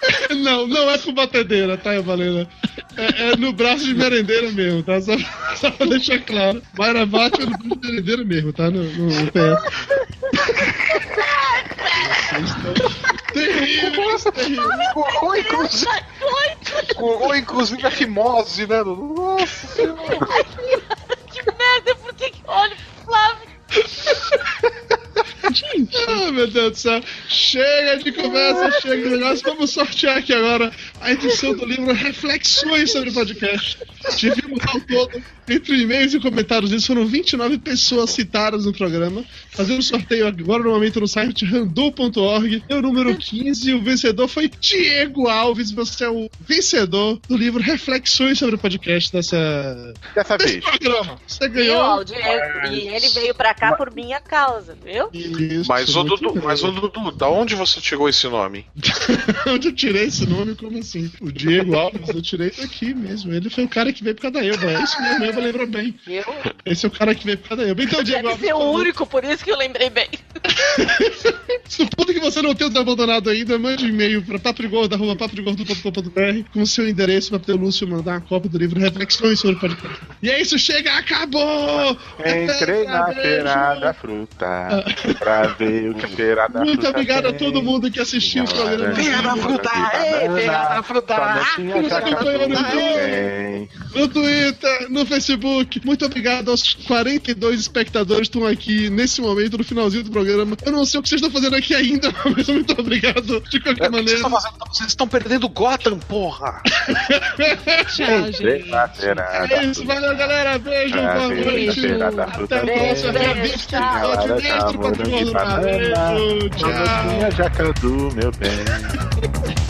[SPEAKER 2] Não, não é com batedeira, tá, Valena? É, é no braço de merendeira mesmo, tá? Só, só pra deixar claro. Mayra bate é no braço de merendeira mesmo, tá? No, no, no terríveis, terríveis.
[SPEAKER 5] Curou, inclusive. Curou, inclusive, a fimose, né? Nossa senhora.
[SPEAKER 6] Que merda, por que que olha pro Flávio?
[SPEAKER 2] Ah, meu Deus do céu. Chega de conversa, chega de negócio. Vamos sortear aqui agora a edição do livro Reflexões sobre o podcast. Tivemos ao todo, entre e-mails e comentários disso, foram 29 pessoas citadas no programa. Fazendo sorteio agora no momento no site randu.org. É o número 15. O vencedor foi Diego Alves. Você é o vencedor do livro Reflexões sobre o podcast dessa,
[SPEAKER 4] Dessa
[SPEAKER 2] desse
[SPEAKER 4] vez.
[SPEAKER 2] programa. Você
[SPEAKER 6] Viu,
[SPEAKER 2] ganhou.
[SPEAKER 6] Aldi? E ele veio pra cá por minha causa, viu?
[SPEAKER 2] Isso,
[SPEAKER 5] Mas, ô
[SPEAKER 2] muito
[SPEAKER 5] Dudu,
[SPEAKER 2] bem.
[SPEAKER 5] mas ô Dudu, da onde você tirou esse nome?
[SPEAKER 2] Onde eu tirei esse nome? Como assim? O Diego Alves, eu tirei daqui mesmo. Ele foi o cara que veio por causa da Elba. É isso mesmo, a Elba lembrou bem.
[SPEAKER 6] Viu?
[SPEAKER 2] Esse é o cara que veio por causa da Elba. Então, Diego
[SPEAKER 6] Deve
[SPEAKER 2] Alves.
[SPEAKER 6] ser o único, por isso que eu lembrei bem.
[SPEAKER 2] Supondo que você não tenha abandonado ainda, mande um e-mail para paprigordo.paprigordo.com.br com o seu endereço para ter o Lúcio mandar uma cópia do livro Reflexões sobre o podcast. E é isso, chega, acabou!
[SPEAKER 4] Entrei na
[SPEAKER 2] Beijo.
[SPEAKER 4] feira da fruta pra ver o que a feira da
[SPEAKER 2] Muito
[SPEAKER 4] fruta
[SPEAKER 2] obrigado a
[SPEAKER 4] tem.
[SPEAKER 2] todo mundo que assistiu o programa.
[SPEAKER 4] Feira da fruta, ei, feira da
[SPEAKER 5] fruta!
[SPEAKER 2] Nos acompanhou no Twitter, no Facebook. Muito obrigado aos 42 espectadores que estão aqui nesse momento, no finalzinho do programa. Eu não sei o que vocês estão fazendo aqui ainda, mas muito obrigado de qualquer
[SPEAKER 5] O que vocês
[SPEAKER 2] maneira.
[SPEAKER 5] estão fazendo? Vocês estão perdendo Gotham, porra!
[SPEAKER 3] Tchau,
[SPEAKER 4] Entrei
[SPEAKER 3] gente.
[SPEAKER 2] É isso, valeu, galera. Beijo,
[SPEAKER 4] pra
[SPEAKER 2] boa
[SPEAKER 4] ver
[SPEAKER 2] noite.
[SPEAKER 4] a feira da fruta
[SPEAKER 2] Até a próxima. Dia
[SPEAKER 6] Beijo,
[SPEAKER 2] 20
[SPEAKER 6] tchau.
[SPEAKER 2] episódio
[SPEAKER 4] Galera,
[SPEAKER 2] 10 do
[SPEAKER 4] tá morando
[SPEAKER 2] Patrimônio
[SPEAKER 4] de
[SPEAKER 2] do Mar.
[SPEAKER 4] banana.
[SPEAKER 2] Beijo, tchau.
[SPEAKER 4] tinha jacatu, meu bem.